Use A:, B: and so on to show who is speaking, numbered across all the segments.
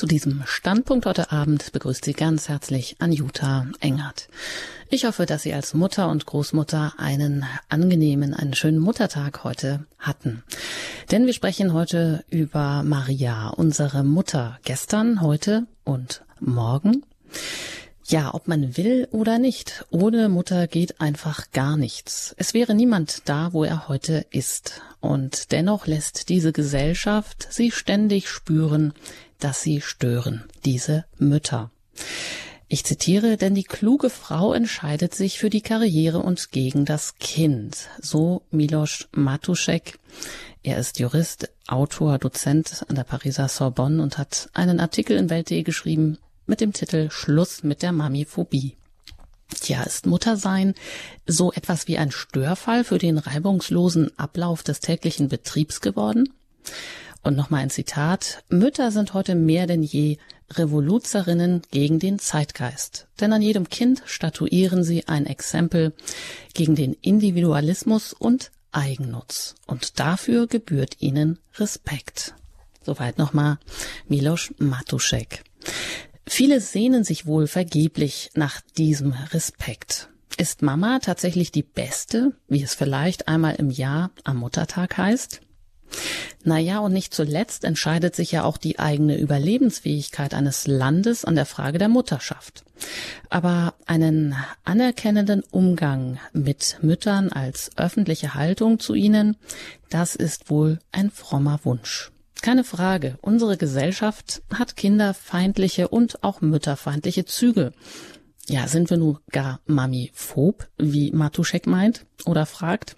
A: Zu diesem Standpunkt heute Abend begrüßt Sie ganz herzlich Anjuta Engert. Ich hoffe, dass Sie als Mutter und Großmutter einen angenehmen, einen schönen Muttertag heute hatten. Denn wir sprechen heute über Maria, unsere Mutter, gestern, heute und morgen. Ja, ob man will oder nicht, ohne Mutter geht einfach gar nichts. Es wäre niemand da, wo er heute ist. Und dennoch lässt diese Gesellschaft sie ständig spüren, dass sie stören, diese Mütter. Ich zitiere, denn die kluge Frau entscheidet sich für die Karriere und gegen das Kind. So Miloš Matušek. Er ist Jurist, Autor, Dozent an der Pariser Sorbonne und hat einen Artikel in Welt.de geschrieben, mit dem Titel Schluss mit der Mamiphobie. Tja, ist Muttersein so etwas wie ein Störfall für den reibungslosen Ablauf des täglichen Betriebs geworden? Und nochmal ein Zitat. Mütter sind heute mehr denn je Revoluzerinnen gegen den Zeitgeist. Denn an jedem Kind statuieren sie ein Exempel gegen den Individualismus und Eigennutz. Und dafür gebührt ihnen Respekt. Soweit nochmal Miloš Matušek. Viele sehnen sich wohl vergeblich nach diesem Respekt. Ist Mama tatsächlich die Beste, wie es vielleicht einmal im Jahr am Muttertag heißt? Naja, und nicht zuletzt entscheidet sich ja auch die eigene Überlebensfähigkeit eines Landes an der Frage der Mutterschaft. Aber einen anerkennenden Umgang mit Müttern als öffentliche Haltung zu ihnen, das ist wohl ein frommer Wunsch. Keine Frage, unsere Gesellschaft hat kinderfeindliche und auch mütterfeindliche Züge. Ja, sind wir nun gar Mami-phob, wie Matuschek meint oder fragt?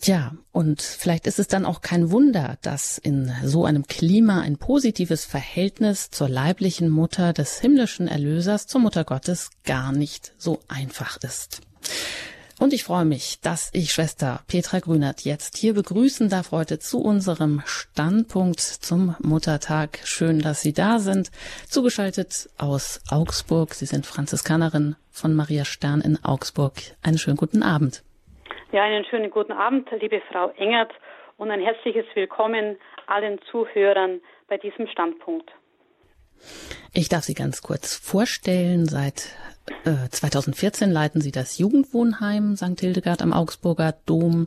A: Tja, und vielleicht ist es dann auch kein Wunder, dass in so einem Klima ein positives Verhältnis zur leiblichen Mutter des himmlischen Erlösers, zur Mutter Gottes, gar nicht so einfach ist. Und ich freue mich, dass ich Schwester Petra Grünert jetzt hier begrüßen darf heute zu unserem Standpunkt zum Muttertag. Schön, dass Sie da sind. Zugeschaltet aus Augsburg. Sie sind Franziskanerin von Maria Stern in Augsburg. Einen schönen guten Abend.
B: Ja, einen schönen guten Abend, liebe Frau Engert, und ein herzliches Willkommen allen Zuhörern bei diesem Standpunkt.
A: Ich darf Sie ganz kurz vorstellen. Seit 2014 äh, leiten Sie das Jugendwohnheim St. Hildegard am Augsburger Dom.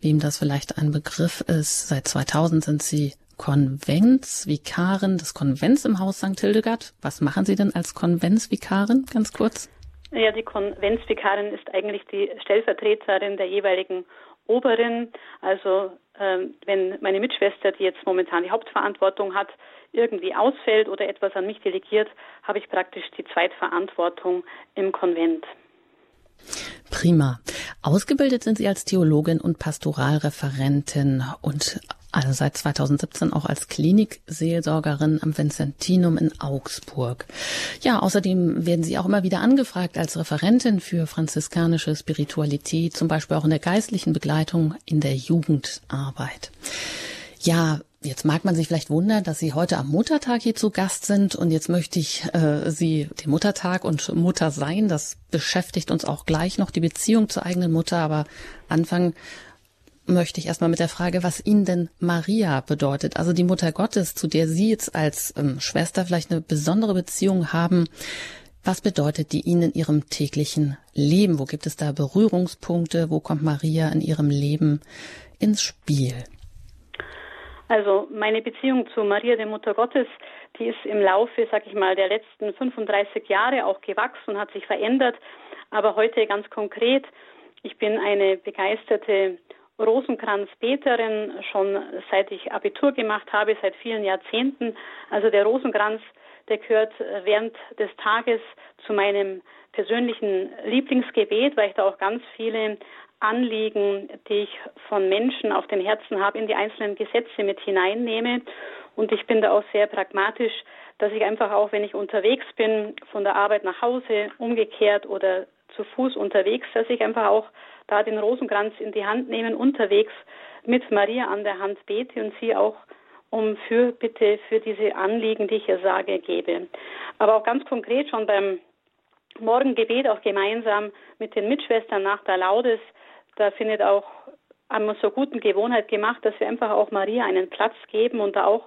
A: Wem das vielleicht ein Begriff ist, seit 2000 sind Sie Konventsvikarin des Konvents im Haus St. Hildegard. Was machen Sie denn als Konventsvikarin, ganz kurz?
B: Ja, die Konventsvikarin ist eigentlich die Stellvertreterin der jeweiligen Oberin. Also ähm, wenn meine Mitschwester, die jetzt momentan die Hauptverantwortung hat, irgendwie ausfällt oder etwas an mich delegiert, habe ich praktisch die Zweitverantwortung im Konvent.
A: Prima. Ausgebildet sind Sie als Theologin und Pastoralreferentin und also seit 2017 auch als Klinikseelsorgerin am Vincentinum in Augsburg. Ja, außerdem werden Sie auch immer wieder angefragt als Referentin für franziskanische Spiritualität, zum Beispiel auch in der geistlichen Begleitung in der Jugendarbeit. Ja, Jetzt mag man sich vielleicht wundern, dass Sie heute am Muttertag hier zu Gast sind und jetzt möchte ich äh, Sie den Muttertag und Mutter sein, das beschäftigt uns auch gleich noch die Beziehung zur eigenen Mutter, aber anfangen möchte ich erstmal mit der Frage, was Ihnen denn Maria bedeutet, also die Mutter Gottes, zu der Sie jetzt als ähm, Schwester vielleicht eine besondere Beziehung haben. Was bedeutet die Ihnen in Ihrem täglichen Leben? Wo gibt es da Berührungspunkte? Wo kommt Maria in Ihrem Leben ins Spiel?
B: Also meine Beziehung zu Maria, der Mutter Gottes, die ist im Laufe, sag ich mal, der letzten 35 Jahre auch gewachsen und hat sich verändert. Aber heute ganz konkret, ich bin eine begeisterte Rosenkranzbeterin schon seit ich Abitur gemacht habe, seit vielen Jahrzehnten. Also der Rosenkranz, der gehört während des Tages zu meinem persönlichen Lieblingsgebet, weil ich da auch ganz viele Anliegen, die ich von Menschen auf dem Herzen habe, in die einzelnen Gesetze mit hineinnehme. Und ich bin da auch sehr pragmatisch, dass ich einfach auch, wenn ich unterwegs bin, von der Arbeit nach Hause, umgekehrt oder zu Fuß unterwegs, dass ich einfach auch da den Rosenkranz in die Hand nehmen, unterwegs mit Maria an der Hand bete und sie auch um Fürbitte für diese Anliegen, die ich ihr sage, gebe. Aber auch ganz konkret schon beim Morgengebet auch gemeinsam mit den Mitschwestern nach der Laudes da findet auch wir zur guten Gewohnheit gemacht, dass wir einfach auch Maria einen Platz geben und da auch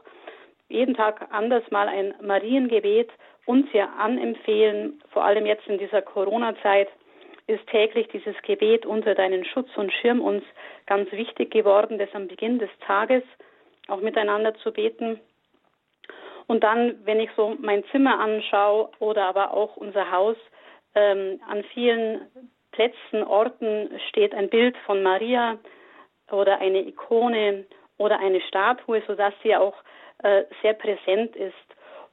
B: jeden Tag anders mal ein Mariengebet uns ja anempfehlen, vor allem jetzt in dieser Corona-Zeit, ist täglich dieses Gebet unter deinen Schutz und Schirm uns ganz wichtig geworden, das am Beginn des Tages auch miteinander zu beten. Und dann, wenn ich so mein Zimmer anschaue oder aber auch unser Haus, ähm, an vielen Plätzen, Orten steht ein Bild von Maria oder eine Ikone oder eine Statue, sodass sie auch äh, sehr präsent ist.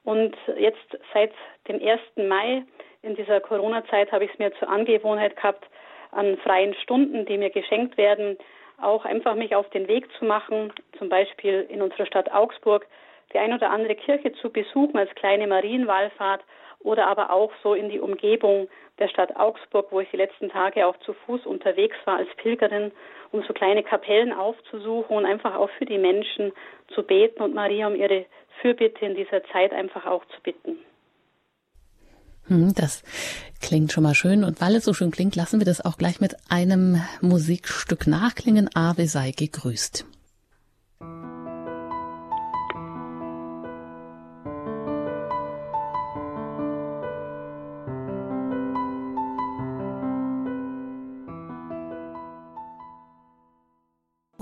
B: Und jetzt seit dem 1. Mai in dieser Corona-Zeit habe ich es mir zur Angewohnheit gehabt, an freien Stunden, die mir geschenkt werden, auch einfach mich auf den Weg zu machen, zum Beispiel in unserer Stadt Augsburg, die ein oder andere Kirche zu besuchen als kleine Marienwallfahrt oder aber auch so in die Umgebung der Stadt Augsburg, wo ich die letzten Tage auch zu Fuß unterwegs war als Pilgerin, um so kleine Kapellen aufzusuchen und einfach auch für die Menschen zu beten und Maria um ihre Fürbitte in dieser Zeit einfach auch zu bitten.
A: Hm, das klingt schon mal schön. Und weil es so schön klingt, lassen wir das auch gleich mit einem Musikstück nachklingen. Ave sei gegrüßt.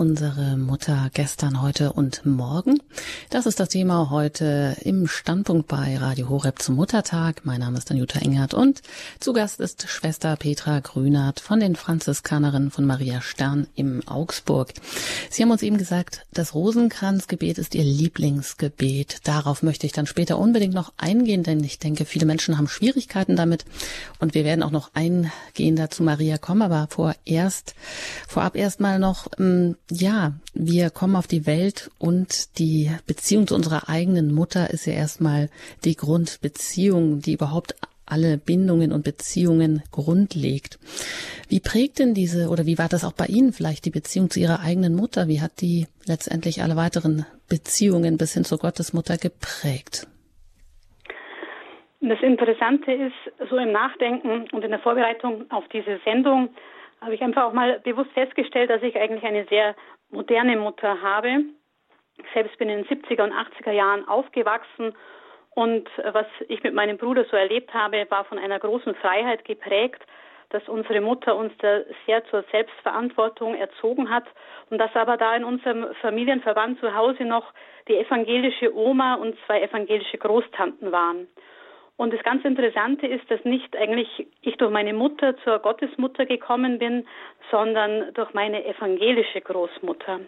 A: Unsere Mutter gestern, heute und morgen. Das ist das Thema heute im Standpunkt bei Radio Horeb zum Muttertag. Mein Name ist Anjuta Engert und zu Gast ist Schwester Petra Grünert von den Franziskanerinnen von Maria Stern im Augsburg. Sie haben uns eben gesagt, das Rosenkranzgebet ist ihr Lieblingsgebet. Darauf möchte ich dann später unbedingt noch eingehen, denn ich denke, viele Menschen haben Schwierigkeiten damit und wir werden auch noch eingehender zu Maria kommen, aber vorerst, vorab erstmal noch, ähm, ja, wir kommen auf die Welt und die Beziehung zu unserer eigenen Mutter ist ja erstmal die Grundbeziehung, die überhaupt alle Bindungen und Beziehungen grundlegt. Wie prägt denn diese oder wie war das auch bei Ihnen vielleicht die Beziehung zu Ihrer eigenen Mutter? Wie hat die letztendlich alle weiteren Beziehungen bis hin zur Gottesmutter geprägt?
B: Das Interessante ist, so im Nachdenken und in der Vorbereitung auf diese Sendung, habe ich einfach auch mal bewusst festgestellt, dass ich eigentlich eine sehr moderne Mutter habe. Ich selbst bin in den 70er und 80er Jahren aufgewachsen und was ich mit meinem Bruder so erlebt habe, war von einer großen Freiheit geprägt, dass unsere Mutter uns da sehr zur Selbstverantwortung erzogen hat und dass aber da in unserem Familienverband zu Hause noch die evangelische Oma und zwei evangelische Großtanten waren. Und das ganz Interessante ist, dass nicht eigentlich ich durch meine Mutter zur Gottesmutter gekommen bin, sondern durch meine evangelische Großmutter.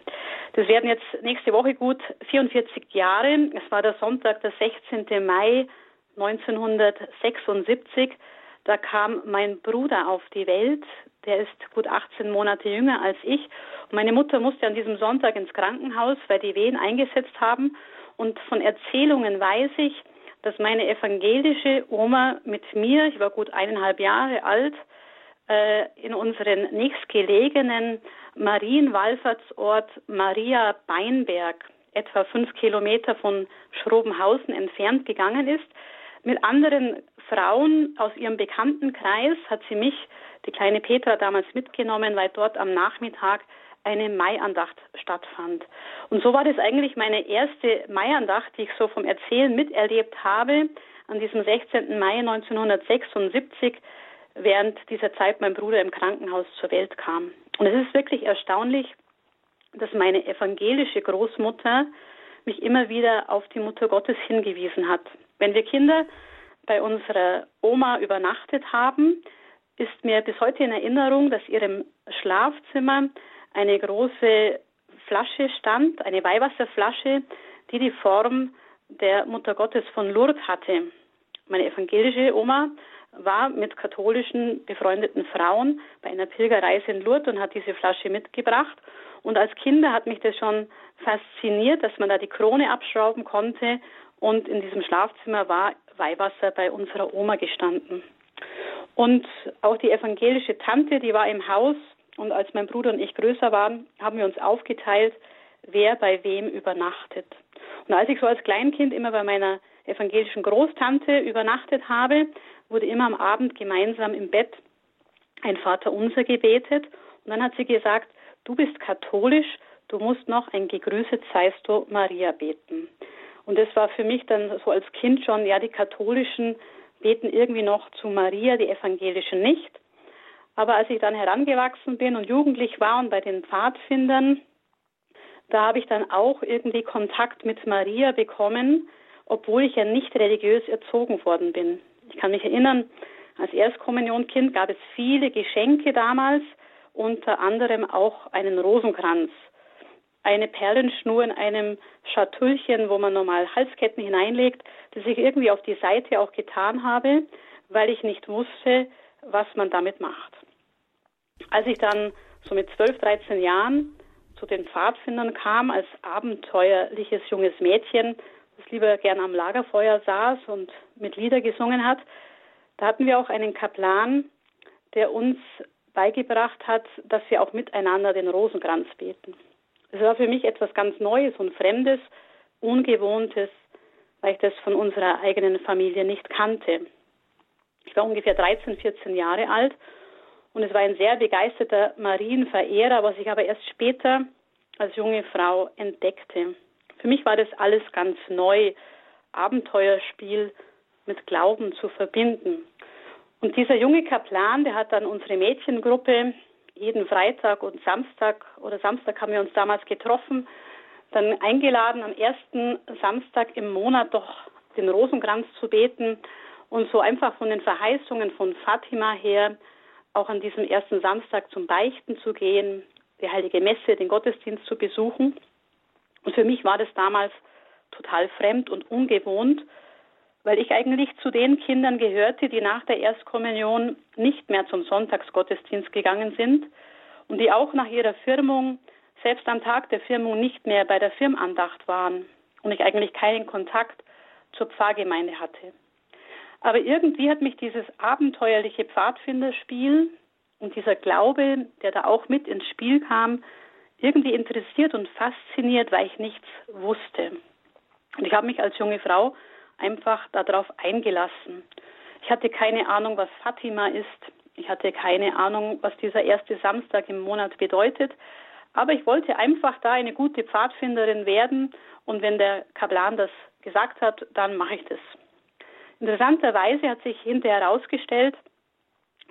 B: Das werden jetzt nächste Woche gut 44 Jahre. Es war der Sonntag, der 16. Mai 1976. Da kam mein Bruder auf die Welt. Der ist gut 18 Monate jünger als ich. Und meine Mutter musste an diesem Sonntag ins Krankenhaus, weil die Wehen eingesetzt haben. Und von Erzählungen weiß ich, dass meine evangelische Oma mit mir, ich war gut eineinhalb Jahre alt, äh, in unseren nächstgelegenen Marienwallfahrtsort Maria Beinberg, etwa fünf Kilometer von Schrobenhausen entfernt gegangen ist. Mit anderen Frauen aus ihrem Bekanntenkreis hat sie mich, die kleine Petra, damals mitgenommen, weil dort am Nachmittag eine Maiandacht stattfand. Und so war das eigentlich meine erste Maiandacht, die ich so vom Erzählen miterlebt habe, an diesem 16. Mai 1976, während dieser Zeit mein Bruder im Krankenhaus zur Welt kam. Und es ist wirklich erstaunlich, dass meine evangelische Großmutter mich immer wieder auf die Mutter Gottes hingewiesen hat. Wenn wir Kinder bei unserer Oma übernachtet haben, ist mir bis heute in Erinnerung, dass ihrem Schlafzimmer eine große Flasche stand, eine Weihwasserflasche, die die Form der Mutter Gottes von Lourdes hatte. Meine evangelische Oma war mit katholischen befreundeten Frauen bei einer Pilgerreise in Lourdes und hat diese Flasche mitgebracht. Und als Kinder hat mich das schon fasziniert, dass man da die Krone abschrauben konnte und in diesem Schlafzimmer war Weihwasser bei unserer Oma gestanden. Und auch die evangelische Tante, die war im Haus und als mein Bruder und ich größer waren, haben wir uns aufgeteilt, wer bei wem übernachtet. Und als ich so als Kleinkind immer bei meiner evangelischen Großtante übernachtet habe, wurde immer am Abend gemeinsam im Bett ein Vater unser gebetet. Und dann hat sie gesagt, du bist katholisch, du musst noch ein Gegrüßet seist du Maria beten. Und das war für mich dann so als Kind schon, ja, die katholischen beten irgendwie noch zu Maria, die evangelischen nicht. Aber als ich dann herangewachsen bin und jugendlich war und bei den Pfadfindern, da habe ich dann auch irgendwie Kontakt mit Maria bekommen, obwohl ich ja nicht religiös erzogen worden bin. Ich kann mich erinnern, als Erstkommunionkind gab es viele Geschenke damals, unter anderem auch einen Rosenkranz, eine Perlenschnur in einem Schatullchen, wo man normal Halsketten hineinlegt, das ich irgendwie auf die Seite auch getan habe, weil ich nicht wusste, was man damit macht. Als ich dann so mit 12, 13 Jahren zu den Pfadfindern kam, als abenteuerliches junges Mädchen, das lieber gern am Lagerfeuer saß und mit Lieder gesungen hat, da hatten wir auch einen Kaplan, der uns beigebracht hat, dass wir auch miteinander den Rosenkranz beten. Es war für mich etwas ganz Neues und Fremdes, Ungewohntes, weil ich das von unserer eigenen Familie nicht kannte. Ich war ungefähr 13, 14 Jahre alt und es war ein sehr begeisterter Marienverehrer, was ich aber erst später als junge Frau entdeckte. Für mich war das alles ganz neu, Abenteuerspiel mit Glauben zu verbinden. Und dieser junge Kaplan, der hat dann unsere Mädchengruppe jeden Freitag und Samstag oder Samstag haben wir uns damals getroffen, dann eingeladen, am ersten Samstag im Monat doch den Rosenkranz zu beten und so einfach von den Verheißungen von Fatima her auch an diesem ersten Samstag zum Beichten zu gehen, die heilige Messe, den Gottesdienst zu besuchen. Und für mich war das damals total fremd und ungewohnt, weil ich eigentlich zu den Kindern gehörte, die nach der Erstkommunion nicht mehr zum Sonntagsgottesdienst gegangen sind und die auch nach ihrer Firmung, selbst am Tag der Firmung, nicht mehr bei der Firmandacht waren und ich eigentlich keinen Kontakt zur Pfarrgemeinde hatte. Aber irgendwie hat mich dieses abenteuerliche Pfadfinderspiel und dieser Glaube, der da auch mit ins Spiel kam, irgendwie interessiert und fasziniert, weil ich nichts wusste. Und ich habe mich als junge Frau einfach darauf eingelassen. Ich hatte keine Ahnung, was Fatima ist. Ich hatte keine Ahnung, was dieser erste Samstag im Monat bedeutet. Aber ich wollte einfach da eine gute Pfadfinderin werden. Und wenn der Kaplan das gesagt hat, dann mache ich das. Interessanterweise hat sich hinterher herausgestellt,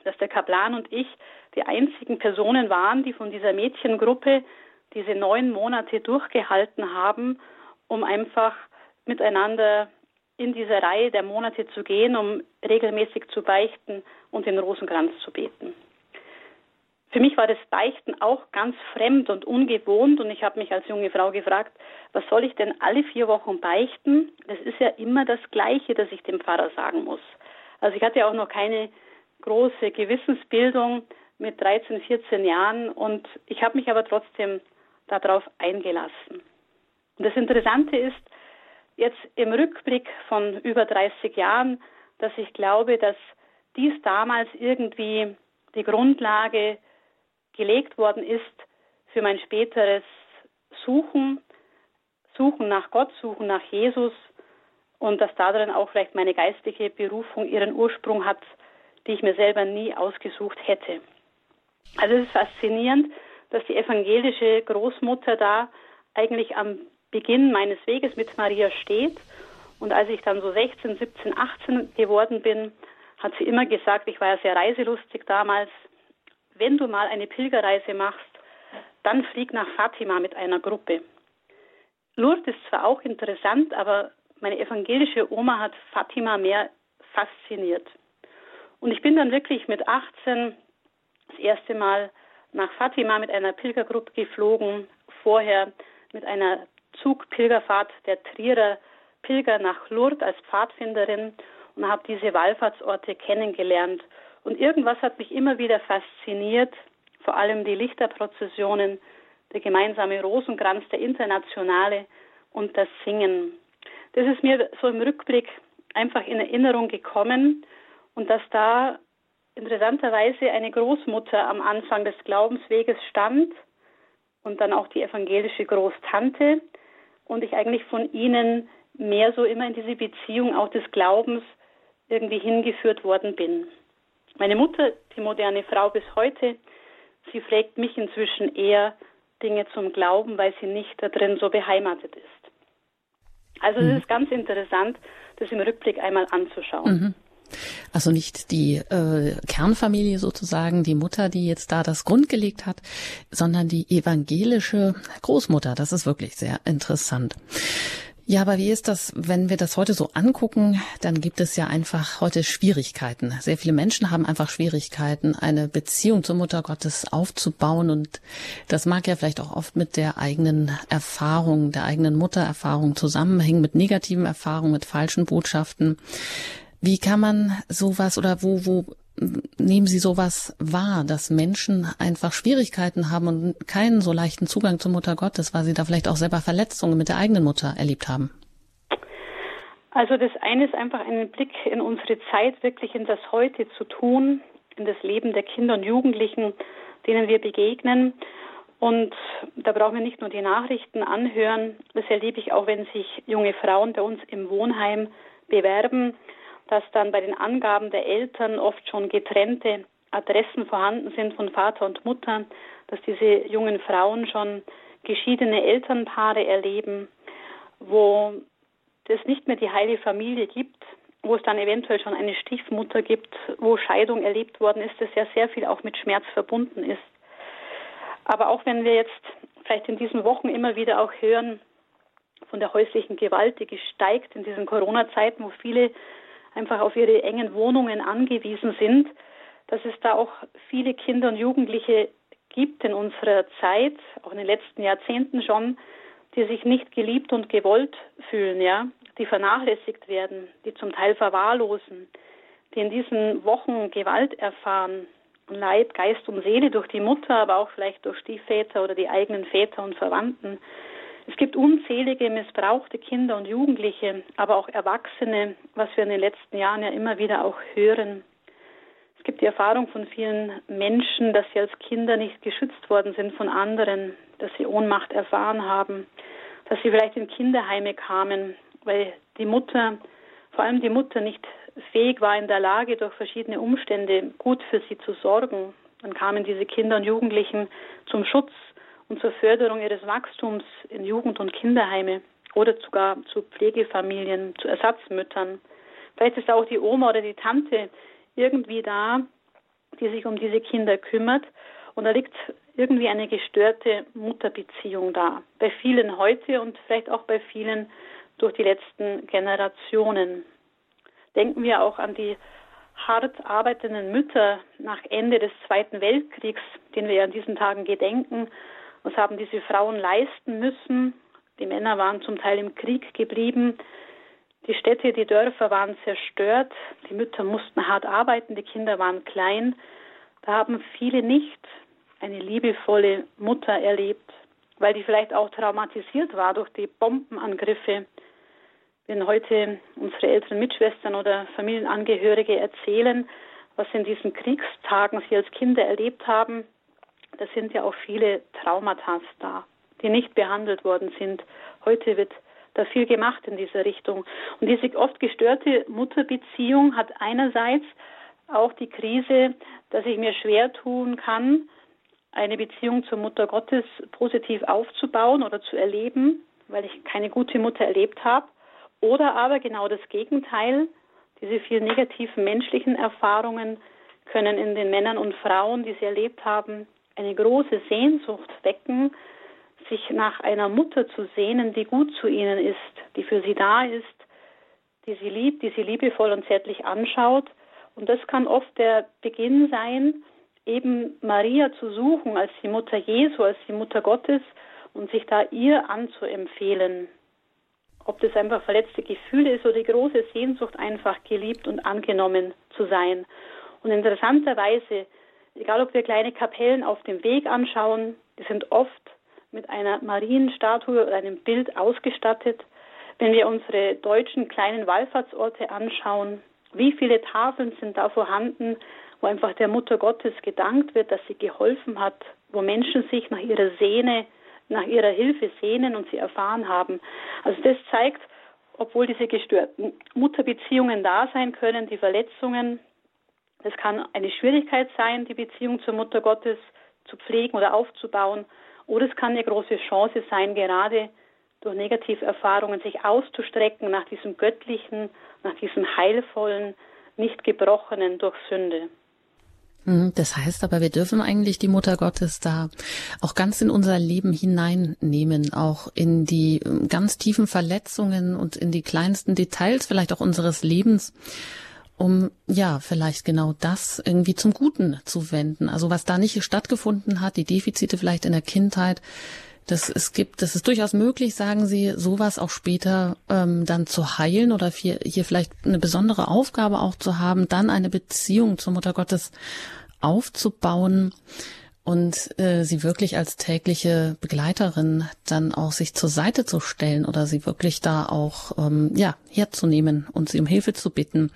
B: dass der Kaplan und ich die einzigen Personen waren, die von dieser Mädchengruppe diese neun Monate durchgehalten haben, um einfach miteinander in diese Reihe der Monate zu gehen, um regelmäßig zu beichten und den Rosenkranz zu beten. Für mich war das Beichten auch ganz fremd und ungewohnt und ich habe mich als junge Frau gefragt, was soll ich denn alle vier Wochen beichten? Das ist ja immer das Gleiche, das ich dem Pfarrer sagen muss. Also ich hatte auch noch keine große Gewissensbildung mit 13, 14 Jahren und ich habe mich aber trotzdem darauf eingelassen. Und das Interessante ist, jetzt im Rückblick von über 30 Jahren, dass ich glaube, dass dies damals irgendwie die Grundlage gelegt worden ist für mein späteres Suchen, Suchen nach Gott, Suchen nach Jesus und dass darin auch vielleicht meine geistliche Berufung ihren Ursprung hat, die ich mir selber nie ausgesucht hätte. Also es ist faszinierend, dass die evangelische Großmutter da eigentlich am Beginn meines Weges mit Maria steht. Und als ich dann so 16, 17, 18 geworden bin, hat sie immer gesagt, ich war ja sehr reiselustig damals, wenn du mal eine Pilgerreise machst, dann flieg nach Fatima mit einer Gruppe. Lourdes ist zwar auch interessant, aber meine evangelische Oma hat Fatima mehr fasziniert. Und ich bin dann wirklich mit 18 das erste Mal nach Fatima mit einer Pilgergruppe geflogen, vorher mit einer Zugpilgerfahrt der Trierer Pilger nach Lourdes als Pfadfinderin und habe diese Wallfahrtsorte kennengelernt. Und irgendwas hat mich immer wieder fasziniert, vor allem die Lichterprozessionen, der gemeinsame Rosenkranz, der internationale und das Singen. Das ist mir so im Rückblick einfach in Erinnerung gekommen und dass da interessanterweise eine Großmutter am Anfang des Glaubensweges stand und dann auch die evangelische Großtante und ich eigentlich von ihnen mehr so immer in diese Beziehung auch des Glaubens irgendwie hingeführt worden bin. Meine Mutter, die moderne Frau bis heute, sie pflegt mich inzwischen eher Dinge zum Glauben, weil sie nicht da drin so beheimatet ist. Also es mhm. ist ganz interessant, das im Rückblick einmal anzuschauen. Mhm.
A: Also nicht die äh, Kernfamilie sozusagen, die Mutter, die jetzt da das Grund gelegt hat, sondern die evangelische Großmutter. Das ist wirklich sehr interessant. Ja, aber wie ist das, wenn wir das heute so angucken, dann gibt es ja einfach heute Schwierigkeiten. Sehr viele Menschen haben einfach Schwierigkeiten, eine Beziehung zur Mutter Gottes aufzubauen und das mag ja vielleicht auch oft mit der eigenen Erfahrung, der eigenen Muttererfahrung zusammenhängen, mit negativen Erfahrungen, mit falschen Botschaften. Wie kann man sowas oder wo, wo nehmen Sie sowas wahr, dass Menschen einfach Schwierigkeiten haben und keinen so leichten Zugang zur Mutter Gottes, weil sie da vielleicht auch selber Verletzungen mit der eigenen Mutter erlebt haben?
B: Also das eine ist einfach einen Blick in unsere Zeit, wirklich in das Heute zu tun, in das Leben der Kinder und Jugendlichen, denen wir begegnen. Und da brauchen wir nicht nur die Nachrichten anhören, das erlebe ich auch, wenn sich junge Frauen bei uns im Wohnheim bewerben dass dann bei den Angaben der Eltern oft schon getrennte Adressen vorhanden sind von Vater und Mutter, dass diese jungen Frauen schon geschiedene Elternpaare erleben, wo es nicht mehr die heile Familie gibt, wo es dann eventuell schon eine Stiefmutter gibt, wo Scheidung erlebt worden ist, das ja sehr viel auch mit Schmerz verbunden ist. Aber auch wenn wir jetzt vielleicht in diesen Wochen immer wieder auch hören von der häuslichen Gewalt, die gesteigt in diesen Corona-Zeiten, wo viele einfach auf ihre engen Wohnungen angewiesen sind, dass es da auch viele Kinder und Jugendliche gibt in unserer Zeit, auch in den letzten Jahrzehnten schon, die sich nicht geliebt und gewollt fühlen, ja, die vernachlässigt werden, die zum Teil verwahrlosen, die in diesen Wochen Gewalt erfahren, Leib, Geist und Seele durch die Mutter, aber auch vielleicht durch Stiefväter oder die eigenen Väter und Verwandten. Es gibt unzählige missbrauchte Kinder und Jugendliche, aber auch Erwachsene, was wir in den letzten Jahren ja immer wieder auch hören. Es gibt die Erfahrung von vielen Menschen, dass sie als Kinder nicht geschützt worden sind von anderen, dass sie Ohnmacht erfahren haben, dass sie vielleicht in Kinderheime kamen, weil die Mutter, vor allem die Mutter, nicht fähig war, in der Lage, durch verschiedene Umstände gut für sie zu sorgen. Dann kamen diese Kinder und Jugendlichen zum Schutz und zur Förderung ihres Wachstums in Jugend- und Kinderheime oder sogar zu Pflegefamilien, zu Ersatzmüttern. Vielleicht ist auch die Oma oder die Tante irgendwie da, die sich um diese Kinder kümmert. Und da liegt irgendwie eine gestörte Mutterbeziehung da. Bei vielen heute und vielleicht auch bei vielen durch die letzten Generationen. Denken wir auch an die hart arbeitenden Mütter nach Ende des Zweiten Weltkriegs, den wir ja in diesen Tagen gedenken, was haben diese Frauen leisten müssen? Die Männer waren zum Teil im Krieg geblieben. Die Städte, die Dörfer waren zerstört. Die Mütter mussten hart arbeiten. Die Kinder waren klein. Da haben viele nicht eine liebevolle Mutter erlebt, weil die vielleicht auch traumatisiert war durch die Bombenangriffe. Wenn heute unsere älteren Mitschwestern oder Familienangehörige erzählen, was in diesen Kriegstagen sie als Kinder erlebt haben, da sind ja auch viele Traumata da, die nicht behandelt worden sind. Heute wird da viel gemacht in dieser Richtung. Und diese oft gestörte Mutterbeziehung hat einerseits auch die Krise, dass ich mir schwer tun kann, eine Beziehung zur Mutter Gottes positiv aufzubauen oder zu erleben, weil ich keine gute Mutter erlebt habe. Oder aber genau das Gegenteil, diese vielen negativen menschlichen Erfahrungen können in den Männern und Frauen, die sie erlebt haben, eine große Sehnsucht wecken, sich nach einer Mutter zu sehnen, die gut zu ihnen ist, die für sie da ist, die sie liebt, die sie liebevoll und zärtlich anschaut. Und das kann oft der Beginn sein, eben Maria zu suchen als die Mutter Jesu, als die Mutter Gottes und sich da ihr anzuempfehlen. Ob das einfach verletzte Gefühle ist oder die große Sehnsucht, einfach geliebt und angenommen zu sein. Und interessanterweise Egal, ob wir kleine Kapellen auf dem Weg anschauen, die sind oft mit einer Marienstatue oder einem Bild ausgestattet. Wenn wir unsere deutschen kleinen Wallfahrtsorte anschauen, wie viele Tafeln sind da vorhanden, wo einfach der Mutter Gottes gedankt wird, dass sie geholfen hat, wo Menschen sich nach ihrer Sehne, nach ihrer Hilfe sehnen und sie erfahren haben. Also das zeigt, obwohl diese gestörten Mutterbeziehungen da sein können, die Verletzungen, es kann eine Schwierigkeit sein, die Beziehung zur Mutter Gottes zu pflegen oder aufzubauen. Oder es kann eine große Chance sein, gerade durch Negativerfahrungen sich auszustrecken nach diesem göttlichen, nach diesem heilvollen, nicht gebrochenen durch Sünde.
A: Mhm, das heißt aber, wir dürfen eigentlich die Mutter Gottes da auch ganz in unser Leben hineinnehmen, auch in die ähm, ganz tiefen Verletzungen und in die kleinsten Details vielleicht auch unseres Lebens, um ja vielleicht genau das irgendwie zum Guten zu wenden. Also was da nicht stattgefunden hat, die Defizite vielleicht in der Kindheit, dass es gibt, das ist durchaus möglich, sagen Sie, sowas auch später ähm, dann zu heilen oder hier, hier vielleicht eine besondere Aufgabe auch zu haben, dann eine Beziehung zur Mutter Gottes aufzubauen und äh, sie wirklich als tägliche Begleiterin dann auch sich zur Seite zu stellen oder sie wirklich da auch ähm, ja herzunehmen und sie um Hilfe zu bitten.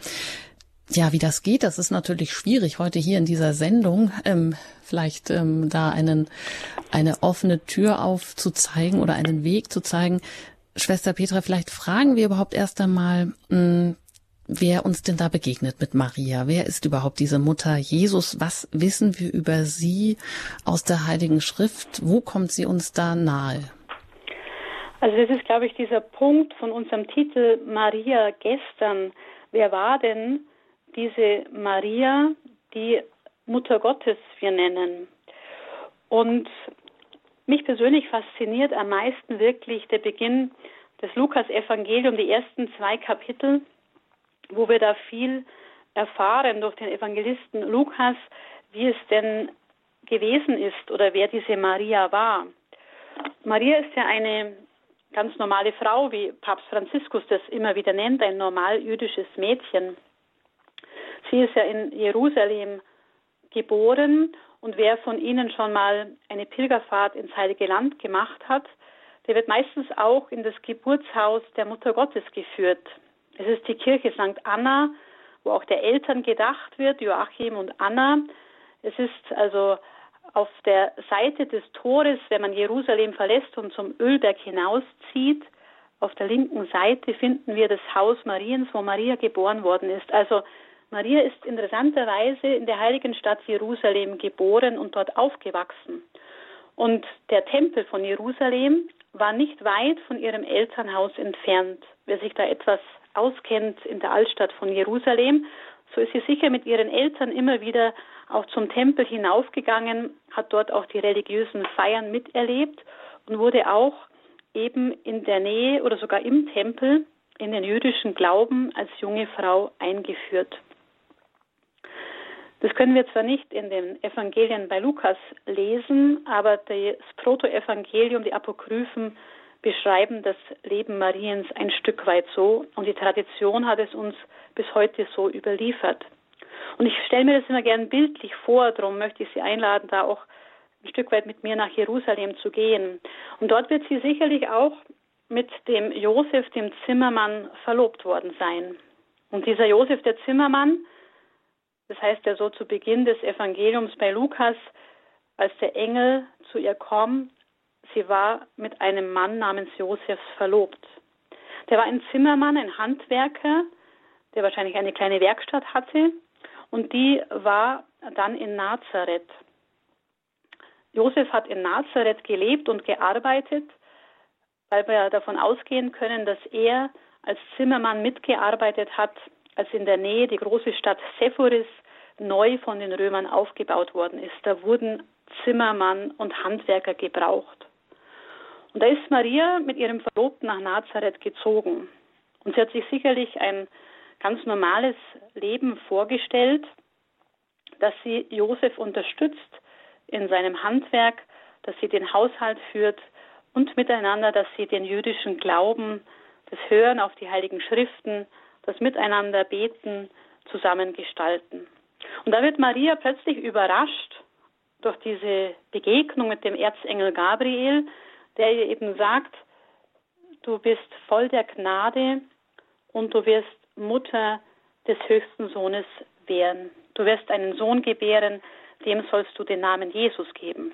A: Ja, wie das geht, das ist natürlich schwierig heute hier in dieser Sendung. Ähm, vielleicht ähm, da einen, eine offene Tür aufzuzeigen oder einen Weg zu zeigen. Schwester Petra, vielleicht fragen wir überhaupt erst einmal, mh, hm, wer uns denn da begegnet mit Maria. Wer ist überhaupt diese Mutter Jesus? Was wissen wir über sie aus der Heiligen Schrift? Wo kommt sie uns da nahe?
B: Also das ist, glaube ich, dieser Punkt von unserem Titel Maria gestern. Wer war denn diese Maria, die Mutter Gottes wir nennen. Und mich persönlich fasziniert am meisten wirklich der Beginn des Lukas-Evangelium, die ersten zwei Kapitel, wo wir da viel erfahren durch den Evangelisten Lukas, wie es denn gewesen ist oder wer diese Maria war. Maria ist ja eine ganz normale Frau, wie Papst Franziskus das immer wieder nennt, ein normal jüdisches Mädchen. Sie ist ja in Jerusalem geboren und wer von Ihnen schon mal eine Pilgerfahrt ins Heilige Land gemacht hat, der wird meistens auch in das Geburtshaus der Mutter Gottes geführt. Es ist die Kirche St. Anna, wo auch der Eltern gedacht wird, Joachim und Anna. Es ist also auf der Seite des Tores, wenn man Jerusalem verlässt und zum Ölberg hinauszieht, auf der linken Seite finden wir das Haus Mariens, wo Maria geboren worden ist. Also Maria ist interessanterweise in der heiligen Stadt Jerusalem geboren und dort aufgewachsen. Und der Tempel von Jerusalem war nicht weit von ihrem Elternhaus entfernt. Wer sich da etwas auskennt in der Altstadt von Jerusalem, so ist sie sicher mit ihren Eltern immer wieder auch zum Tempel hinaufgegangen, hat dort auch die religiösen Feiern miterlebt und wurde auch eben in der Nähe oder sogar im Tempel in den jüdischen Glauben als junge Frau eingeführt. Das können wir zwar nicht in den Evangelien bei Lukas lesen, aber das Protoevangelium, die Apokryphen, beschreiben das Leben Mariens ein Stück weit so und die Tradition hat es uns bis heute so überliefert. Und ich stelle mir das immer gern bildlich vor, darum möchte ich Sie einladen, da auch ein Stück weit mit mir nach Jerusalem zu gehen. Und dort wird sie sicherlich auch mit dem Josef, dem Zimmermann, verlobt worden sein. Und dieser Josef, der Zimmermann, das heißt ja so zu Beginn des Evangeliums bei Lukas, als der Engel zu ihr kommt, sie war mit einem Mann namens Josefs verlobt. Der war ein Zimmermann, ein Handwerker, der wahrscheinlich eine kleine Werkstatt hatte und die war dann in Nazareth. Josef hat in Nazareth gelebt und gearbeitet, weil wir davon ausgehen können, dass er als Zimmermann mitgearbeitet hat als in der Nähe die große Stadt Sephoris neu von den Römern aufgebaut worden ist. Da wurden Zimmermann und Handwerker gebraucht. Und da ist Maria mit ihrem Verlobten nach Nazareth gezogen. Und sie hat sich sicherlich ein ganz normales Leben vorgestellt, dass sie Josef unterstützt in seinem Handwerk, dass sie den Haushalt führt und miteinander, dass sie den jüdischen Glauben, das Hören auf die heiligen Schriften, das Miteinander beten, zusammen gestalten. Und da wird Maria plötzlich überrascht durch diese Begegnung mit dem Erzengel Gabriel, der ihr eben sagt, du bist voll der Gnade und du wirst Mutter des höchsten Sohnes werden. Du wirst einen Sohn gebären, dem sollst du den Namen Jesus geben.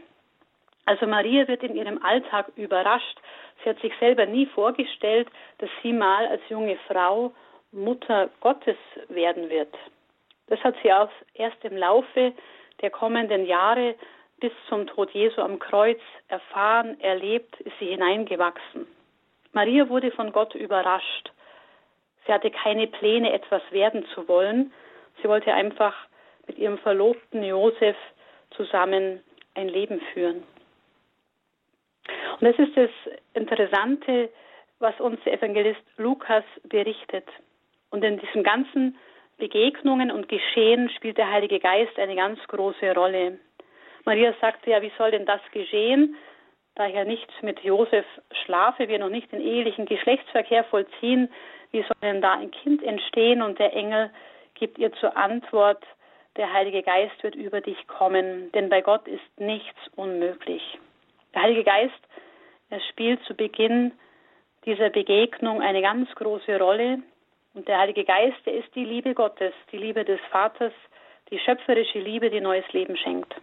B: Also Maria wird in ihrem Alltag überrascht. Sie hat sich selber nie vorgestellt, dass sie mal als junge Frau Mutter Gottes werden wird. Das hat sie auch erst im Laufe der kommenden Jahre bis zum Tod Jesu am Kreuz erfahren, erlebt, ist sie hineingewachsen. Maria wurde von Gott überrascht. Sie hatte keine Pläne, etwas werden zu wollen. Sie wollte einfach mit ihrem Verlobten Josef zusammen ein Leben führen. Und das ist das Interessante, was uns der Evangelist Lukas berichtet. Und in diesen ganzen Begegnungen und Geschehen spielt der Heilige Geist eine ganz große Rolle. Maria sagte ja, wie soll denn das geschehen? Da ich ja nicht mit Josef schlafe, wir noch nicht den ehelichen Geschlechtsverkehr vollziehen, wie soll denn da ein Kind entstehen? Und der Engel gibt ihr zur Antwort, der Heilige Geist wird über dich kommen, denn bei Gott ist nichts unmöglich. Der Heilige Geist, er spielt zu Beginn dieser Begegnung eine ganz große Rolle. Und der Heilige Geist, der ist die Liebe Gottes, die Liebe des Vaters, die schöpferische Liebe, die neues Leben schenkt.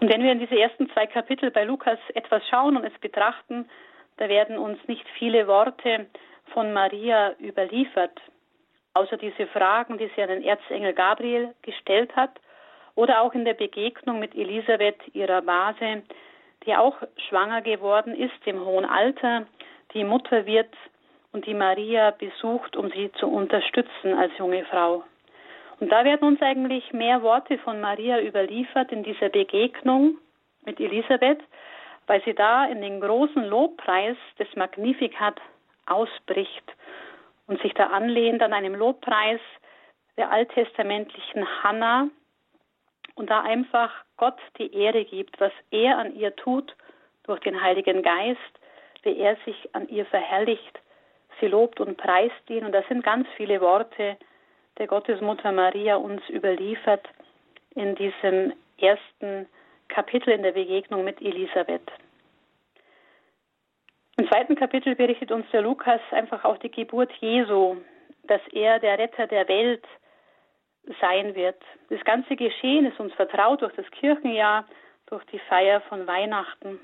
B: Und wenn wir in diese ersten zwei Kapitel bei Lukas etwas schauen und es betrachten, da werden uns nicht viele Worte von Maria überliefert, außer diese Fragen, die sie an den Erzengel Gabriel gestellt hat, oder auch in der Begegnung mit Elisabeth, ihrer Base, die auch schwanger geworden ist im hohen Alter, die Mutter wird und die Maria besucht, um sie zu unterstützen als junge Frau. Und da werden uns eigentlich mehr Worte von Maria überliefert in dieser Begegnung mit Elisabeth, weil sie da in den großen Lobpreis des Magnificat ausbricht und sich da anlehnt an einem Lobpreis der alttestamentlichen Hannah und da einfach Gott die Ehre gibt, was er an ihr tut durch den Heiligen Geist, wie er sich an ihr verherrlicht. Sie lobt und preist ihn und das sind ganz viele Worte der Gottesmutter Maria uns überliefert in diesem ersten Kapitel in der Begegnung mit Elisabeth. Im zweiten Kapitel berichtet uns der Lukas einfach auch die Geburt Jesu, dass er der Retter der Welt sein wird. Das ganze Geschehen ist uns vertraut durch das Kirchenjahr, durch die Feier von Weihnachten.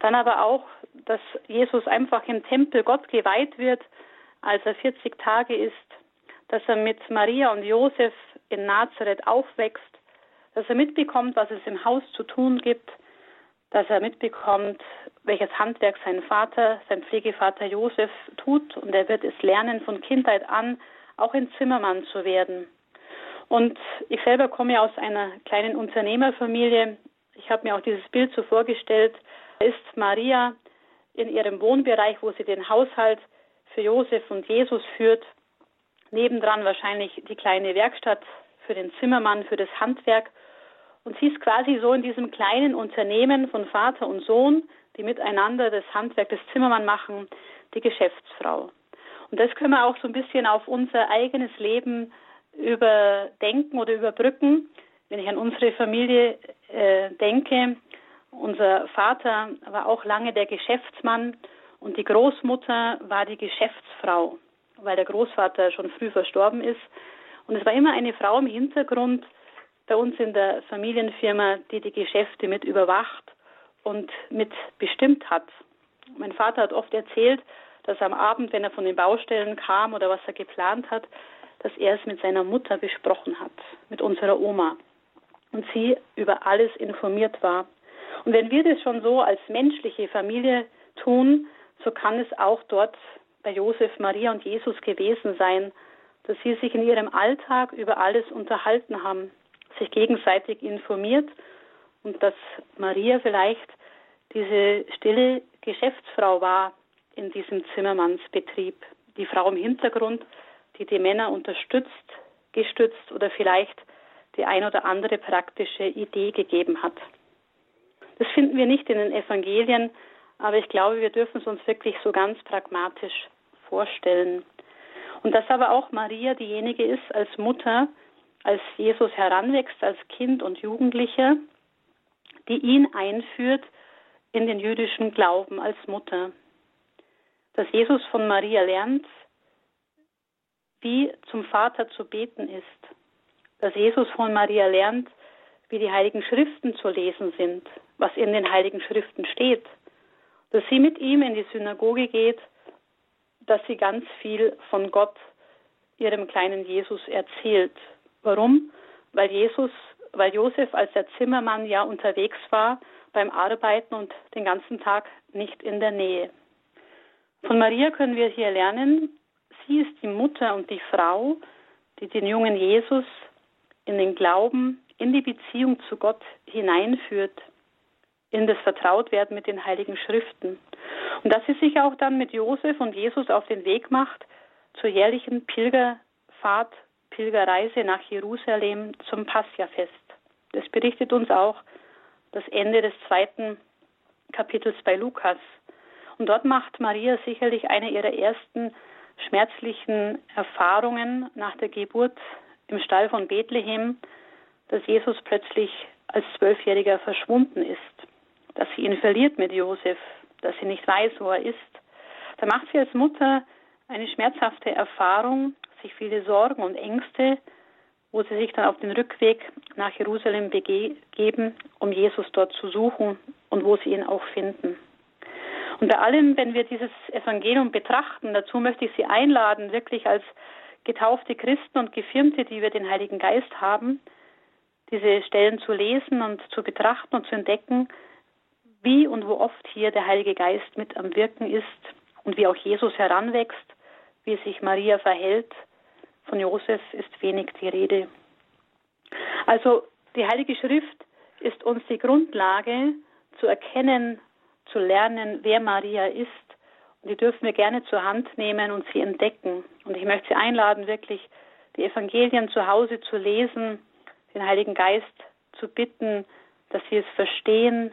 B: Dann aber auch, dass Jesus einfach im Tempel Gott geweiht wird, als er 40 Tage ist, dass er mit Maria und Josef in Nazareth aufwächst, dass er mitbekommt, was es im Haus zu tun gibt, dass er mitbekommt, welches Handwerk sein Vater, sein Pflegevater Josef tut und er wird es lernen, von Kindheit an auch ein Zimmermann zu werden. Und ich selber komme aus einer kleinen Unternehmerfamilie. Ich habe mir auch dieses Bild so vorgestellt. Ist Maria in ihrem Wohnbereich, wo sie den Haushalt für Josef und Jesus führt. Nebendran wahrscheinlich die kleine Werkstatt für den Zimmermann, für das Handwerk. Und sie ist quasi so in diesem kleinen Unternehmen von Vater und Sohn, die miteinander das Handwerk des Zimmermann machen, die Geschäftsfrau. Und das können wir auch so ein bisschen auf unser eigenes Leben überdenken oder überbrücken. Wenn ich an unsere Familie äh, denke, unser Vater war auch lange der Geschäftsmann und die Großmutter war die Geschäftsfrau, weil der Großvater schon früh verstorben ist. Und es war immer eine Frau im Hintergrund, bei uns in der Familienfirma, die die Geschäfte mit überwacht und mit bestimmt hat. Mein Vater hat oft erzählt, dass am Abend, wenn er von den Baustellen kam oder was er geplant hat, dass er es mit seiner Mutter besprochen hat, mit unserer Oma. Und sie über alles informiert war. Und wenn wir das schon so als menschliche Familie tun, so kann es auch dort bei Josef, Maria und Jesus gewesen sein, dass sie sich in ihrem Alltag über alles unterhalten haben, sich gegenseitig informiert und dass Maria vielleicht diese stille Geschäftsfrau war in diesem Zimmermannsbetrieb, die Frau im Hintergrund, die die Männer unterstützt, gestützt oder vielleicht die ein oder andere praktische Idee gegeben hat. Das finden wir nicht in den Evangelien, aber ich glaube, wir dürfen es uns wirklich so ganz pragmatisch vorstellen. Und dass aber auch Maria diejenige ist als Mutter, als Jesus heranwächst als Kind und Jugendlicher, die ihn einführt in den jüdischen Glauben als Mutter. Dass Jesus von Maria lernt, wie zum Vater zu beten ist. Dass Jesus von Maria lernt, wie die heiligen Schriften zu lesen sind, was in den heiligen Schriften steht. Dass sie mit ihm in die Synagoge geht, dass sie ganz viel von Gott, ihrem kleinen Jesus, erzählt Warum? Weil Jesus, weil Josef als der Zimmermann ja unterwegs war beim Arbeiten und den ganzen Tag nicht in der Nähe. Von Maria können wir hier lernen, sie ist die Mutter und die Frau, die den jungen Jesus in den Glauben, in die Beziehung zu Gott hineinführt, in das Vertrautwerden mit den heiligen Schriften. Und dass sie sich auch dann mit Josef und Jesus auf den Weg macht zur jährlichen Pilgerfahrt, Pilgerreise nach Jerusalem zum Passiafest. Das berichtet uns auch das Ende des zweiten Kapitels bei Lukas. Und dort macht Maria sicherlich eine ihrer ersten schmerzlichen Erfahrungen nach der Geburt im Stall von Bethlehem, dass Jesus plötzlich als Zwölfjähriger verschwunden ist, dass sie ihn verliert mit Josef, dass sie nicht weiß, wo er ist. Da macht sie als Mutter eine schmerzhafte Erfahrung, sich viele Sorgen und Ängste, wo sie sich dann auf den Rückweg nach Jerusalem begeben, um Jesus dort zu suchen und wo sie ihn auch finden. Und bei allem, wenn wir dieses Evangelium betrachten, dazu möchte ich Sie einladen, wirklich als getaufte Christen und Gefirmte, die wir den Heiligen Geist haben, diese Stellen zu lesen und zu betrachten und zu entdecken, wie und wo oft hier der Heilige Geist mit am Wirken ist und wie auch Jesus heranwächst, wie sich Maria verhält. Von Josef ist wenig die Rede. Also die Heilige Schrift ist uns die Grundlage zu erkennen, zu lernen, wer Maria ist. Und die dürfen wir gerne zur Hand nehmen und sie entdecken. Und ich möchte Sie einladen, wirklich die Evangelien zu Hause zu lesen, den Heiligen Geist zu bitten, dass sie es verstehen.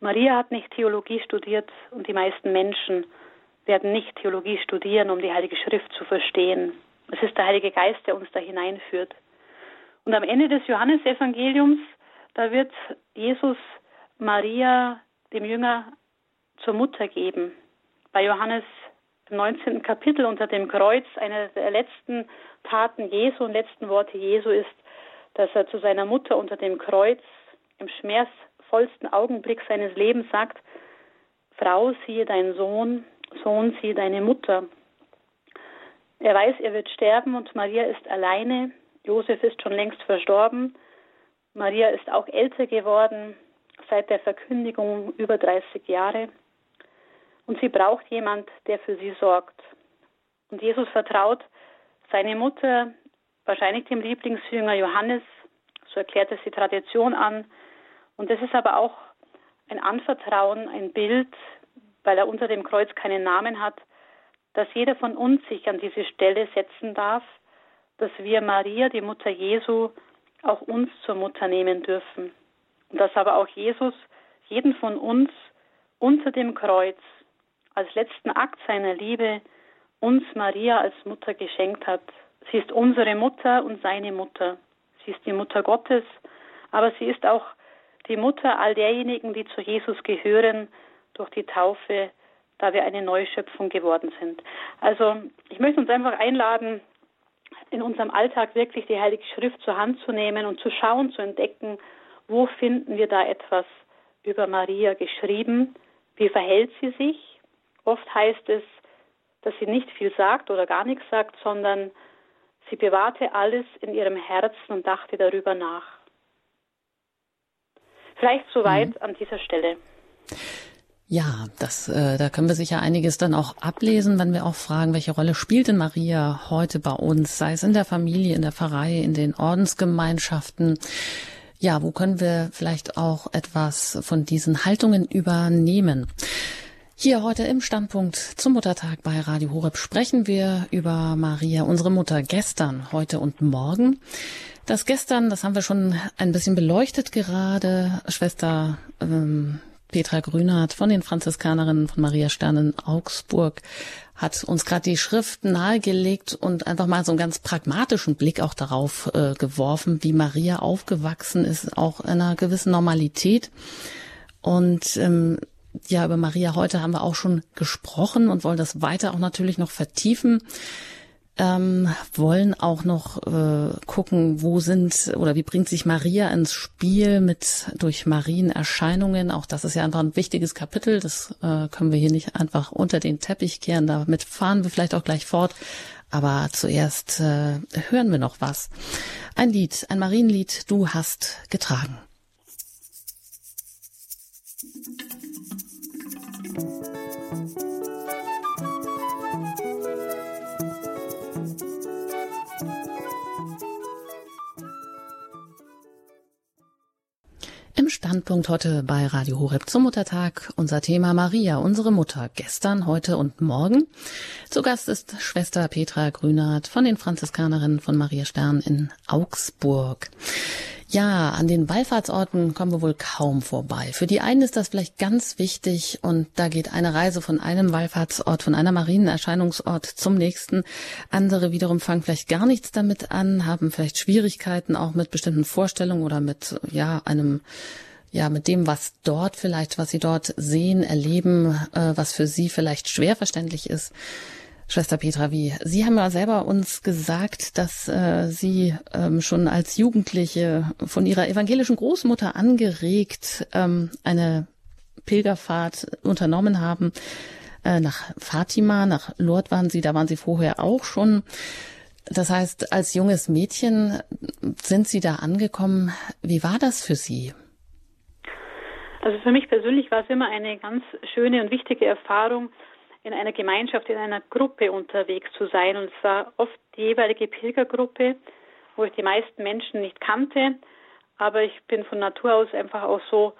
B: Maria hat nicht Theologie studiert und die meisten Menschen werden nicht Theologie studieren, um die Heilige Schrift zu verstehen. Es ist der Heilige Geist, der uns da hineinführt. Und am Ende des Johannesevangeliums, da wird Jesus Maria dem Jünger zur Mutter geben. Bei Johannes im 19. Kapitel unter dem Kreuz, einer der letzten Taten Jesu und letzten Worte Jesu ist, dass er zu seiner Mutter unter dem Kreuz im schmerzvollsten Augenblick seines Lebens sagt, Frau, siehe dein Sohn, Sohn, siehe deine Mutter. Er weiß, er wird sterben und Maria ist alleine. Josef ist schon längst verstorben. Maria ist auch älter geworden seit der Verkündigung über 30 Jahre. Und sie braucht jemand, der für sie sorgt. Und Jesus vertraut seine Mutter, wahrscheinlich dem Lieblingsjünger Johannes, so erklärt es die Tradition an. Und es ist aber auch ein Anvertrauen, ein Bild, weil er unter dem Kreuz keinen Namen hat, dass jeder von uns sich an diese Stelle setzen darf, dass wir Maria, die Mutter Jesu, auch uns zur Mutter nehmen dürfen. Und dass aber auch Jesus jeden von uns unter dem Kreuz als letzten Akt seiner Liebe uns Maria als Mutter geschenkt hat. Sie ist unsere Mutter und seine Mutter. Sie ist die Mutter Gottes, aber sie ist auch die Mutter all derjenigen, die zu Jesus gehören durch die Taufe, da wir eine Neuschöpfung geworden sind. Also ich möchte uns einfach einladen, in unserem Alltag wirklich die Heilige Schrift zur Hand zu nehmen und zu schauen, zu entdecken, wo finden wir da etwas über Maria geschrieben? Wie verhält sie sich? Oft heißt es, dass sie nicht viel sagt oder gar nichts sagt, sondern sie bewahrte alles in ihrem Herzen und dachte darüber nach. Vielleicht soweit mhm. an dieser Stelle.
A: Ja, das, äh, da können wir sicher einiges dann auch ablesen, wenn wir auch fragen, welche Rolle spielt denn Maria heute bei uns, sei es in der Familie, in der Pfarrei, in den Ordensgemeinschaften. Ja, wo können wir vielleicht auch etwas von diesen Haltungen übernehmen? Hier heute im Standpunkt zum Muttertag bei Radio Horeb sprechen wir über Maria, unsere Mutter, gestern, heute und morgen. Das gestern, das haben wir schon ein bisschen beleuchtet gerade. Schwester ähm, Petra Grünert von den Franziskanerinnen von Maria Stern in Augsburg hat uns gerade die Schrift nahegelegt und einfach mal so einen ganz pragmatischen Blick auch darauf äh, geworfen, wie Maria aufgewachsen ist, auch in einer gewissen Normalität. Und ähm, ja, über Maria heute haben wir auch schon gesprochen und wollen das weiter auch natürlich noch vertiefen ähm, wollen auch noch äh, gucken, wo sind oder wie bringt sich Maria ins Spiel mit durch Marienerscheinungen. Auch das ist ja einfach ein wichtiges Kapitel. Das äh, können wir hier nicht einfach unter den Teppich kehren. Damit fahren wir vielleicht auch gleich fort. Aber zuerst äh, hören wir noch was. Ein Lied, ein Marienlied, du hast getragen. Musik Im Standpunkt heute bei Radio Horeb zum Muttertag unser Thema Maria, unsere Mutter, gestern, heute und morgen. Zu Gast ist Schwester Petra Grünert von den Franziskanerinnen von Maria Stern in Augsburg. Ja, an den Wallfahrtsorten kommen wir wohl kaum vorbei. Für die einen ist das vielleicht ganz wichtig und da geht eine Reise von einem Wallfahrtsort, von einer Marienerscheinungsort zum nächsten. Andere wiederum fangen vielleicht gar nichts damit an, haben vielleicht Schwierigkeiten auch mit bestimmten Vorstellungen oder mit, ja, einem ja, mit dem, was dort vielleicht, was sie dort sehen, erleben, äh, was für sie vielleicht schwer verständlich ist. Schwester Petra, wie? Sie haben ja selber uns gesagt, dass äh, Sie ähm, schon als Jugendliche von Ihrer evangelischen Großmutter angeregt ähm, eine Pilgerfahrt unternommen haben äh, nach Fatima, nach Lourdes waren Sie, da waren Sie vorher auch schon. Das heißt, als junges Mädchen sind Sie da angekommen. Wie war das für Sie?
B: Also für mich persönlich war es immer eine ganz schöne und wichtige Erfahrung, in einer Gemeinschaft, in einer Gruppe unterwegs zu sein. Und es war oft die jeweilige Pilgergruppe, wo ich die meisten Menschen nicht kannte. Aber ich bin von Natur aus einfach auch so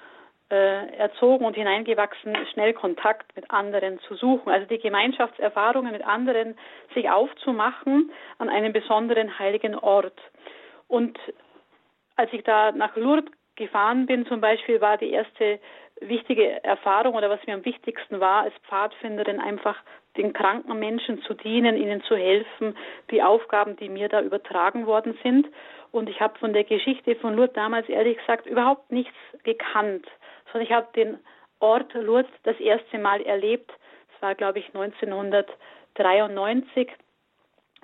B: äh, erzogen und hineingewachsen, schnell Kontakt mit anderen zu suchen. Also die Gemeinschaftserfahrungen mit anderen sich aufzumachen an einem besonderen heiligen Ort. Und als ich da nach Lourdes gefahren bin, zum Beispiel, war die erste wichtige Erfahrung oder was mir am wichtigsten war als Pfadfinderin einfach den kranken Menschen zu dienen, ihnen zu helfen, die Aufgaben, die mir da übertragen worden sind. Und ich habe von der Geschichte von Lourdes damals ehrlich gesagt überhaupt nichts gekannt, sondern ich habe den Ort Lourdes das erste Mal erlebt. Es war, glaube ich, 1993.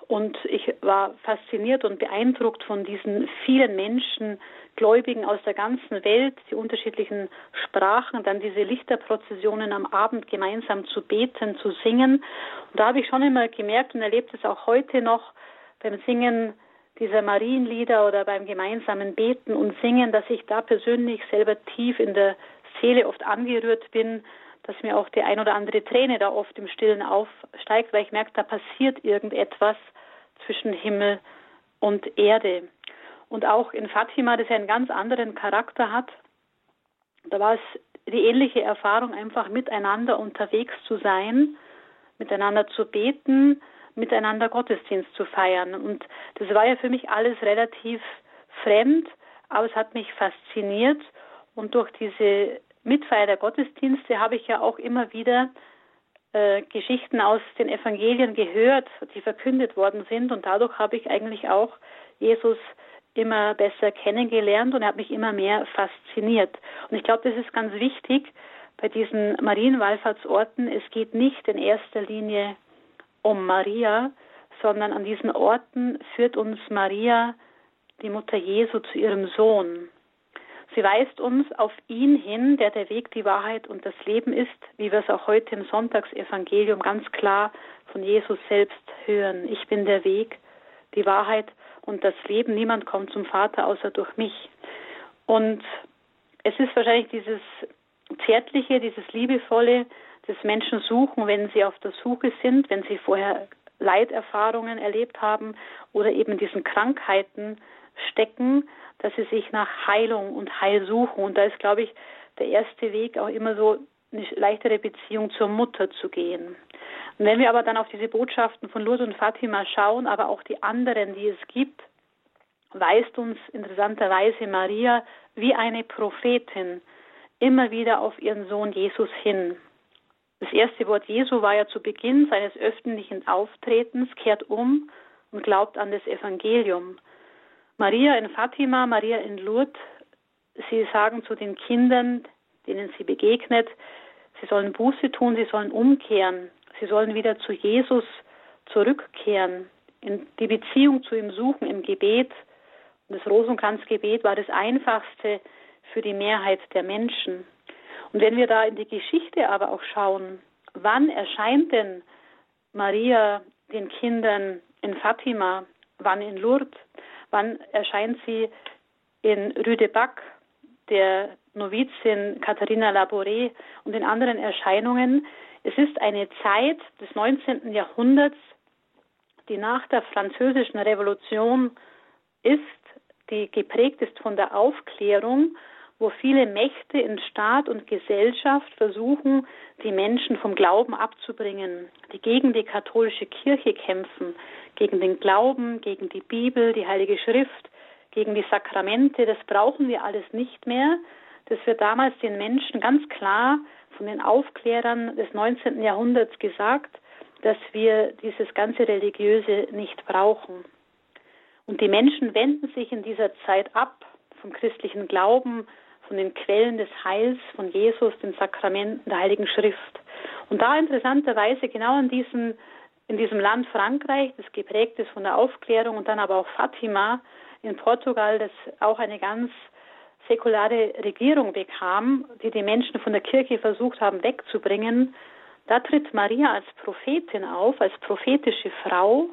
B: Und ich war fasziniert und beeindruckt von diesen vielen Menschen, Gläubigen aus der ganzen Welt, die unterschiedlichen Sprachen, dann diese Lichterprozessionen am Abend gemeinsam zu beten, zu singen. Und da habe ich schon immer gemerkt und erlebt es auch heute noch beim Singen dieser Marienlieder oder beim gemeinsamen Beten und Singen, dass ich da persönlich selber tief in der Seele oft angerührt bin, dass mir auch die ein oder andere Träne da oft im Stillen aufsteigt, weil ich merke, da passiert irgendetwas zwischen Himmel und Erde und auch in Fatima, das einen ganz anderen Charakter hat. Da war es die ähnliche Erfahrung, einfach miteinander unterwegs zu sein, miteinander zu beten, miteinander Gottesdienst zu feiern. Und das war ja für mich alles relativ fremd, aber es hat mich fasziniert. Und durch diese Mitfeier der Gottesdienste habe ich ja auch immer wieder äh, Geschichten aus den Evangelien gehört, die verkündet worden sind. Und dadurch habe ich eigentlich auch Jesus immer besser kennengelernt und er hat mich immer mehr fasziniert. Und ich glaube, das ist ganz wichtig bei diesen Marienwallfahrtsorten. Es geht nicht in erster Linie um Maria, sondern an diesen Orten führt uns Maria, die Mutter Jesu, zu ihrem Sohn. Sie weist uns auf ihn hin, der der Weg, die Wahrheit und das Leben ist, wie wir es auch heute im Sonntagsevangelium ganz klar von Jesus selbst hören. Ich bin der Weg, die Wahrheit und das Leben. Niemand kommt zum Vater außer durch mich. Und es ist wahrscheinlich dieses Zärtliche, dieses Liebevolle, das Menschen suchen, wenn sie auf der Suche sind, wenn sie vorher Leiterfahrungen erlebt haben oder eben diesen Krankheiten stecken, dass sie sich nach Heilung und Heil suchen. Und da ist, glaube ich, der erste Weg auch immer so eine leichtere Beziehung zur Mutter zu gehen. Und wenn wir aber dann auf diese Botschaften von Lourdes und Fatima schauen, aber auch die anderen, die es gibt, weist uns interessanterweise Maria wie eine Prophetin immer wieder auf ihren Sohn Jesus hin. Das erste Wort Jesu war ja zu Beginn seines öffentlichen Auftretens, kehrt um und glaubt an das Evangelium. Maria in Fatima, Maria in Lourdes, sie sagen zu den Kindern, denen sie begegnet, sie sollen Buße tun, sie sollen umkehren. Sie sollen wieder zu Jesus zurückkehren, in die Beziehung zu ihm suchen im Gebet. Und das Rosenkranzgebet war das einfachste für die Mehrheit der Menschen. Und wenn wir da in die Geschichte aber auch schauen, wann erscheint denn Maria den Kindern in Fatima, wann in Lourdes, wann erscheint sie in Rüdeback, der Novizin Katharina Labouré und in anderen Erscheinungen, es ist eine Zeit des 19. Jahrhunderts, die nach der französischen Revolution ist, die geprägt ist von der Aufklärung, wo viele Mächte in Staat und Gesellschaft versuchen, die Menschen vom Glauben abzubringen, die gegen die katholische Kirche kämpfen, gegen den Glauben, gegen die Bibel, die Heilige Schrift, gegen die Sakramente, das brauchen wir alles nicht mehr. Das wird damals den Menschen ganz klar von den Aufklärern des 19. Jahrhunderts gesagt, dass wir dieses ganze Religiöse nicht brauchen. Und die Menschen wenden sich in dieser Zeit ab vom christlichen Glauben, von den Quellen des Heils, von Jesus, den Sakramenten, der Heiligen Schrift. Und da interessanterweise genau in diesem, in diesem Land Frankreich, das geprägt ist von der Aufklärung und dann aber auch Fatima in Portugal, das auch eine ganz säkulare Regierung bekam, die die Menschen von der Kirche versucht haben wegzubringen, da tritt Maria als Prophetin auf, als prophetische Frau.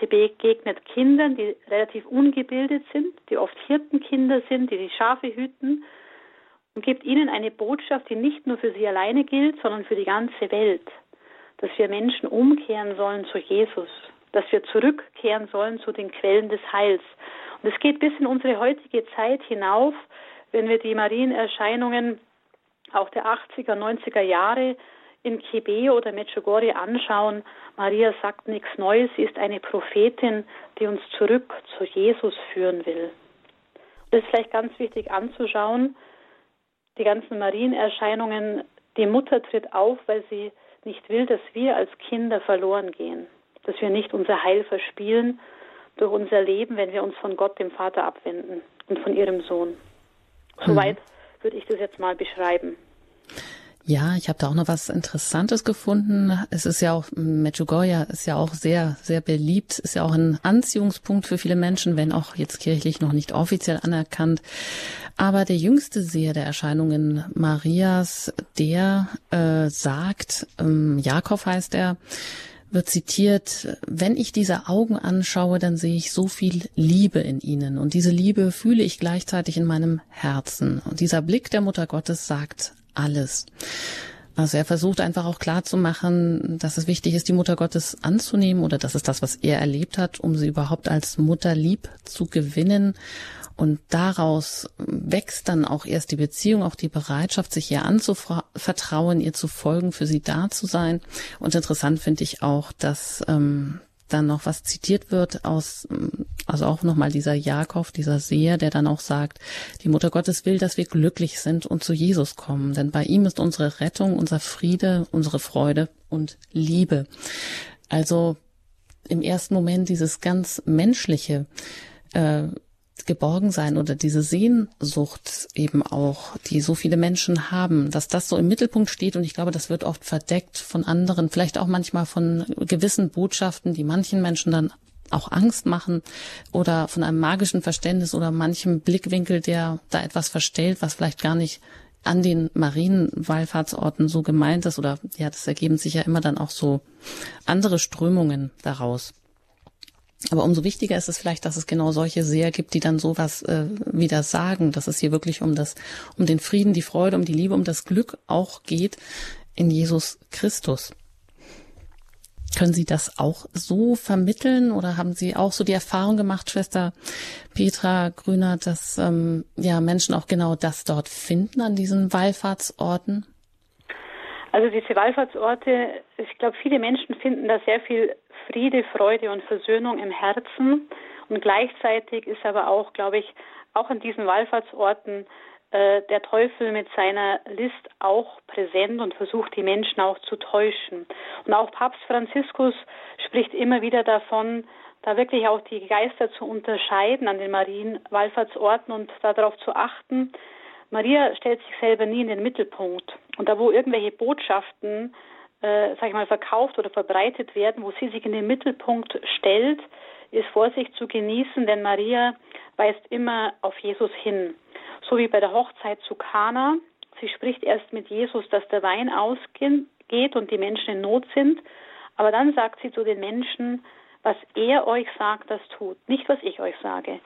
B: Sie begegnet Kindern, die relativ ungebildet sind, die oft Hirtenkinder sind, die die Schafe hüten und gibt ihnen eine Botschaft, die nicht nur für sie alleine gilt, sondern für die ganze Welt. Dass wir Menschen umkehren sollen zu Jesus, dass wir zurückkehren sollen zu den Quellen des Heils. Und es geht bis in unsere heutige Zeit hinauf, wenn wir die Marienerscheinungen auch der 80er, 90er Jahre in Kebe oder Medjugorje anschauen, Maria sagt nichts Neues, sie ist eine Prophetin, die uns zurück zu Jesus führen will. Das ist vielleicht ganz wichtig anzuschauen, die ganzen Marienerscheinungen, die Mutter tritt auf, weil sie nicht will, dass wir als Kinder verloren gehen, dass wir nicht unser Heil verspielen durch unser Leben, wenn wir uns von Gott, dem Vater, abwenden und von ihrem Sohn. Soweit mhm. würde ich das jetzt mal beschreiben.
A: Ja, ich habe da auch noch was Interessantes gefunden. Es ist ja auch, Medjugorje ist ja auch sehr, sehr beliebt, ist ja auch ein Anziehungspunkt für viele Menschen, wenn auch jetzt kirchlich noch nicht offiziell anerkannt. Aber der jüngste Seher der Erscheinungen Marias, der äh, sagt, ähm, Jakob heißt er, wird zitiert, wenn ich diese Augen anschaue, dann sehe ich so viel Liebe in ihnen und diese Liebe fühle ich gleichzeitig in meinem Herzen. Und dieser Blick der Mutter Gottes sagt alles. Also er versucht einfach auch klar zu machen, dass es wichtig ist, die Mutter Gottes anzunehmen oder das ist das, was er erlebt hat, um sie überhaupt als Mutter lieb zu gewinnen. Und daraus wächst dann auch erst die Beziehung, auch die Bereitschaft, sich ihr anzuvertrauen, ihr zu folgen, für sie da zu sein. Und interessant finde ich auch, dass ähm, dann noch was zitiert wird aus, also auch nochmal dieser Jakob, dieser Seher, der dann auch sagt, die Mutter Gottes will, dass wir glücklich sind und zu Jesus kommen, denn bei ihm ist unsere Rettung, unser Friede, unsere Freude und Liebe. Also im ersten Moment dieses ganz menschliche, äh, Geborgensein oder diese Sehnsucht eben auch, die so viele Menschen haben, dass das so im Mittelpunkt steht und ich glaube, das wird oft verdeckt von anderen, vielleicht auch manchmal von gewissen Botschaften, die manchen Menschen dann auch Angst machen oder von einem magischen Verständnis oder manchem Blickwinkel, der da etwas verstellt, was vielleicht gar nicht an den Marienwallfahrtsorten so gemeint ist oder ja, das ergeben sich ja immer dann auch so andere Strömungen daraus. Aber umso wichtiger ist es vielleicht, dass es genau solche Seher gibt, die dann sowas äh, wieder sagen, dass es hier wirklich um das, um den Frieden, die Freude, um die Liebe, um das Glück auch geht in Jesus Christus. Können Sie das auch so vermitteln oder haben Sie auch so die Erfahrung gemacht, Schwester Petra Grüner, dass ähm, ja Menschen auch genau das dort finden an diesen Wallfahrtsorten?
B: Also diese Wallfahrtsorte, ich glaube, viele Menschen finden da sehr viel Friede, Freude und Versöhnung im Herzen. Und gleichzeitig ist aber auch, glaube ich, auch an diesen Wallfahrtsorten äh, der Teufel mit seiner List auch präsent und versucht, die Menschen auch zu täuschen. Und auch Papst Franziskus spricht immer wieder davon, da wirklich auch die Geister zu unterscheiden an den Marienwallfahrtsorten und darauf zu achten. Maria stellt sich selber nie in den Mittelpunkt. Und da, wo irgendwelche Botschaften äh, sag ich mal, verkauft oder verbreitet werden, wo sie sich in den Mittelpunkt stellt, ist Vorsicht zu genießen, denn Maria weist immer auf Jesus hin. So wie bei der Hochzeit zu Kana. Sie spricht erst mit Jesus, dass der Wein ausgeht und die Menschen in Not sind. Aber dann sagt sie zu den Menschen, was er euch sagt, das tut, nicht was ich euch sage.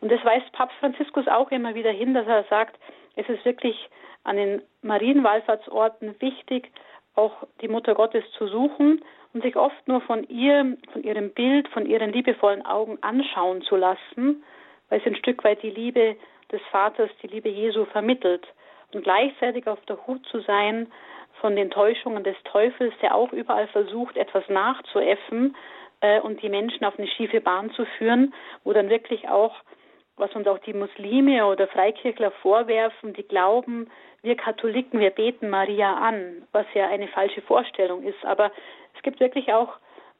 B: Und das weist Papst Franziskus auch immer wieder hin, dass er sagt, es ist wirklich an den Marienwallfahrtsorten wichtig, auch die Mutter Gottes zu suchen und sich oft nur von ihr, von ihrem Bild, von ihren liebevollen Augen anschauen zu lassen, weil sie ein Stück weit die Liebe des Vaters die Liebe Jesu vermittelt. Und gleichzeitig auf der Hut zu sein von den Täuschungen des Teufels, der auch überall versucht, etwas nachzuäffen äh, und die Menschen auf eine schiefe Bahn zu führen, wo dann wirklich auch, was uns auch die Muslime oder Freikirchler vorwerfen, die glauben, wir Katholiken, wir beten Maria an, was ja eine falsche Vorstellung ist. Aber es gibt wirklich auch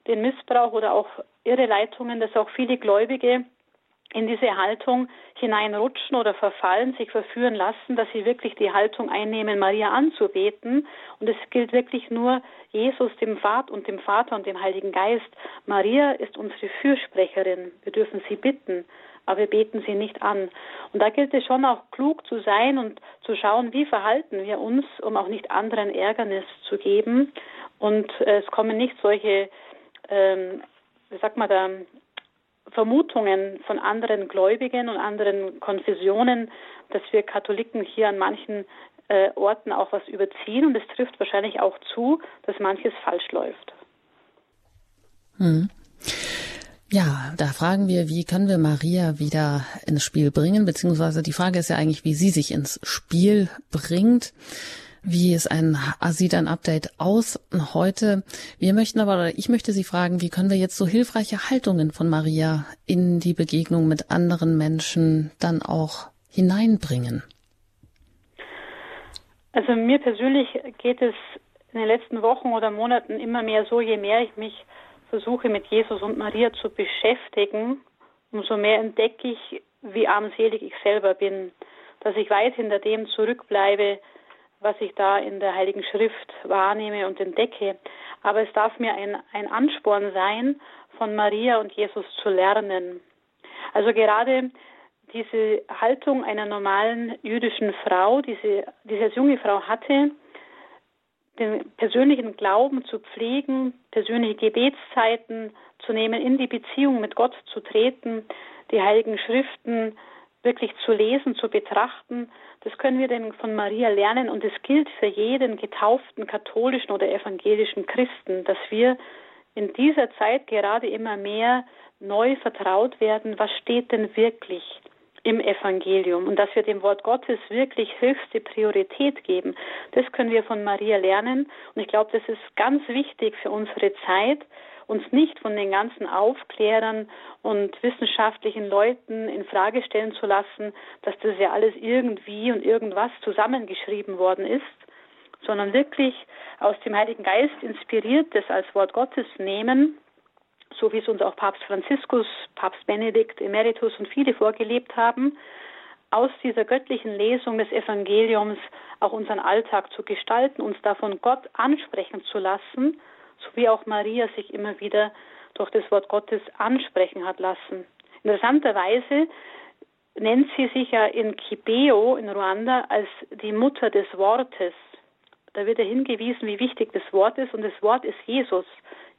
B: den Missbrauch oder auch irre Leitungen, dass auch viele Gläubige in diese Haltung hineinrutschen oder verfallen, sich verführen lassen, dass sie wirklich die Haltung einnehmen, Maria anzubeten. Und es gilt wirklich nur Jesus, dem Vater und dem Vater und dem Heiligen Geist. Maria ist unsere Fürsprecherin. Wir dürfen sie bitten, aber wir beten sie nicht an. Und da gilt es schon auch klug zu sein und zu schauen, wie verhalten wir uns, um auch nicht anderen Ärgernis zu geben. Und äh, es kommen nicht solche, ähm, wie sagt man da, Vermutungen von anderen Gläubigen und anderen Konfessionen, dass wir Katholiken hier an manchen äh, Orten auch was überziehen. Und es trifft wahrscheinlich auch zu, dass manches falsch läuft.
A: Hm. Ja, da fragen wir, wie können wir Maria wieder ins Spiel bringen, beziehungsweise die Frage ist ja eigentlich, wie sie sich ins Spiel bringt. Wie ist ein, sieht ein Update aus heute? Wir möchten aber, oder ich möchte Sie fragen, wie können wir jetzt so hilfreiche Haltungen von Maria in die Begegnung mit anderen Menschen dann auch hineinbringen?
B: Also mir persönlich geht es in den letzten Wochen oder Monaten immer mehr so, je mehr ich mich versuche mit Jesus und Maria zu beschäftigen, umso mehr entdecke ich, wie armselig ich selber bin, dass ich weit hinter dem zurückbleibe, was ich da in der Heiligen Schrift wahrnehme und entdecke. Aber es darf mir ein, ein Ansporn sein, von Maria und Jesus zu lernen. Also gerade diese Haltung einer normalen jüdischen Frau, diese, die als junge Frau hatte, den persönlichen Glauben zu pflegen, persönliche Gebetszeiten zu nehmen, in die Beziehung mit Gott zu treten, die heiligen Schriften wirklich zu lesen, zu betrachten, das können wir denn von Maria lernen. Und es gilt für jeden getauften katholischen oder evangelischen Christen, dass wir in dieser Zeit gerade immer mehr neu vertraut werden, was steht denn wirklich im Evangelium und dass wir dem Wort Gottes wirklich höchste Priorität geben. Das können wir von Maria lernen und ich glaube, das ist ganz wichtig für unsere Zeit, uns nicht von den ganzen Aufklärern und wissenschaftlichen Leuten in Frage stellen zu lassen, dass das ja alles irgendwie und irgendwas zusammengeschrieben worden ist, sondern wirklich aus dem Heiligen Geist inspiriert das als Wort Gottes nehmen, so wie es uns auch Papst Franziskus, Papst Benedikt Emeritus und viele vorgelebt haben, aus dieser göttlichen Lesung des Evangeliums auch unseren Alltag zu gestalten, uns davon Gott ansprechen zu lassen so wie auch Maria sich immer wieder durch das Wort Gottes ansprechen hat lassen. Interessanterweise nennt sie sich ja in Kibeo in Ruanda als die Mutter des Wortes. Da wird ja hingewiesen, wie wichtig das Wort ist und das Wort ist Jesus.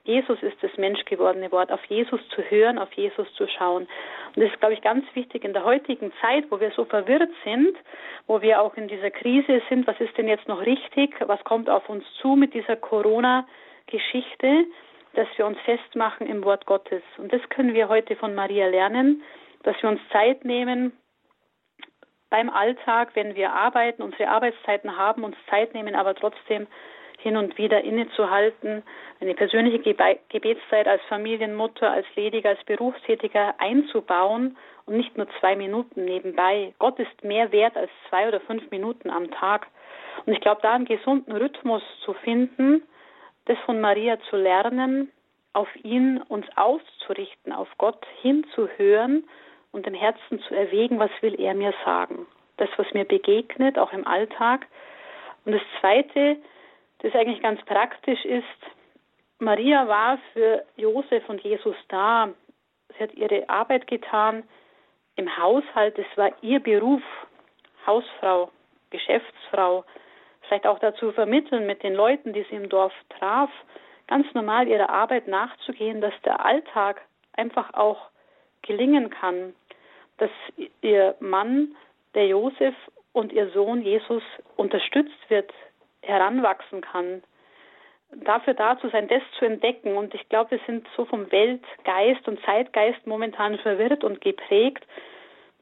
B: Jesus ist das menschgewordene Wort, auf Jesus zu hören, auf Jesus zu schauen. Und das ist, glaube ich, ganz wichtig in der heutigen Zeit, wo wir so verwirrt sind, wo wir auch in dieser Krise sind. Was ist denn jetzt noch richtig? Was kommt auf uns zu mit dieser Corona? Geschichte, dass wir uns festmachen im Wort Gottes. Und das können wir heute von Maria lernen, dass wir uns Zeit nehmen, beim Alltag, wenn wir arbeiten, unsere Arbeitszeiten haben, uns Zeit nehmen, aber trotzdem hin und wieder innezuhalten, eine persönliche Gebetszeit als Familienmutter, als Lediger, als Berufstätiger einzubauen und nicht nur zwei Minuten nebenbei. Gott ist mehr wert als zwei oder fünf Minuten am Tag. Und ich glaube, da einen gesunden Rhythmus zu finden, das von Maria zu lernen, auf ihn uns auszurichten, auf Gott hinzuhören und im Herzen zu erwägen, was will er mir sagen. Das, was mir begegnet, auch im Alltag. Und das Zweite, das eigentlich ganz praktisch ist, Maria war für Josef und Jesus da. Sie hat ihre Arbeit getan im Haushalt. Es war ihr Beruf, Hausfrau, Geschäftsfrau, vielleicht auch dazu vermitteln, mit den Leuten, die sie im Dorf traf, ganz normal ihrer Arbeit nachzugehen, dass der Alltag einfach auch gelingen kann, dass ihr Mann, der Josef und ihr Sohn Jesus unterstützt wird, heranwachsen kann. Dafür da zu sein, das zu entdecken. Und ich glaube, wir sind so vom Weltgeist und Zeitgeist momentan verwirrt und geprägt,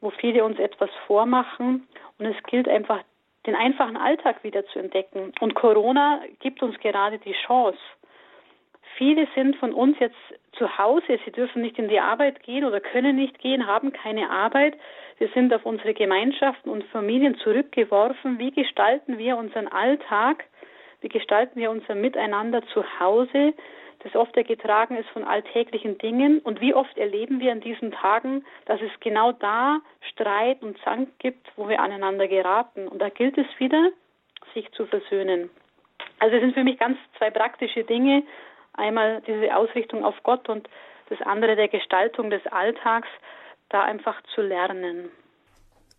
B: wo viele uns etwas vormachen und es gilt einfach, den einfachen Alltag wieder zu entdecken. Und Corona gibt uns gerade die Chance. Viele sind von uns jetzt zu Hause, sie dürfen nicht in die Arbeit gehen oder können nicht gehen, haben keine Arbeit. Wir sind auf unsere Gemeinschaften und Familien zurückgeworfen. Wie gestalten wir unseren Alltag? Wie gestalten wir unser Miteinander zu Hause? das oft ja getragen ist von alltäglichen Dingen. Und wie oft erleben wir in diesen Tagen, dass es genau da Streit und Zank gibt, wo wir aneinander geraten. Und da gilt es wieder, sich zu versöhnen. Also es sind für mich ganz zwei praktische Dinge. Einmal diese Ausrichtung auf Gott und das andere der Gestaltung des Alltags, da einfach zu lernen.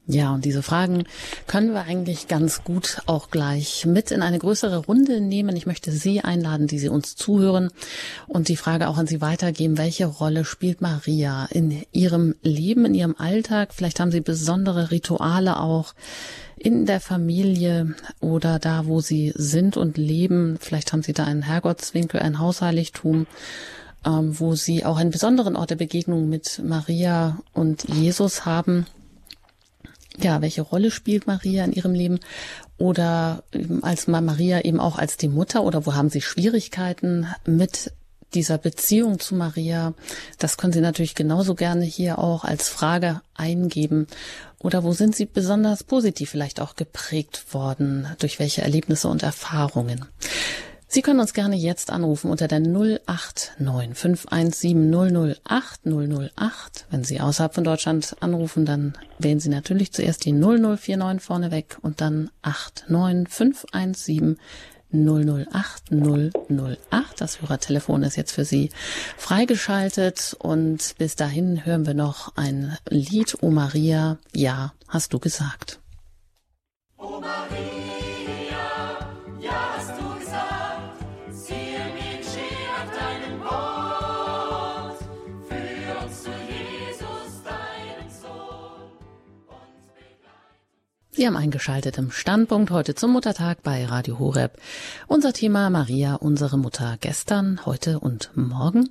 A: Ja, und diese Fragen können wir eigentlich ganz gut auch gleich mit in eine größere Runde nehmen. Ich möchte Sie einladen, die Sie uns zuhören und die Frage auch an Sie weitergeben. Welche Rolle spielt Maria in Ihrem Leben, in Ihrem Alltag? Vielleicht haben Sie besondere Rituale auch in der Familie oder da, wo Sie sind und leben. Vielleicht haben Sie da einen Herrgottswinkel, ein Hausheiligtum ähm, wo Sie auch einen besonderen Ort der Begegnung mit Maria und Jesus haben ja, welche Rolle spielt Maria in ihrem Leben? Oder als Maria eben auch als die Mutter oder wo haben Sie Schwierigkeiten mit dieser Beziehung zu Maria? Das können Sie natürlich genauso gerne hier auch als Frage eingeben. Oder wo sind Sie besonders positiv vielleicht auch geprägt worden? Durch welche Erlebnisse und Erfahrungen? Sie können uns gerne jetzt anrufen unter der 089 517 008 008. Wenn Sie außerhalb von Deutschland anrufen, dann wählen Sie natürlich zuerst die 0049 vorneweg und dann 89 517 008 008. Das Hörertelefon ist jetzt für Sie freigeschaltet und bis dahin hören wir noch ein Lied, O Maria, ja, hast du gesagt. O Maria. Sie haben eingeschaltet im Standpunkt heute zum Muttertag bei Radio Horeb. Unser Thema Maria, unsere Mutter gestern, heute und morgen.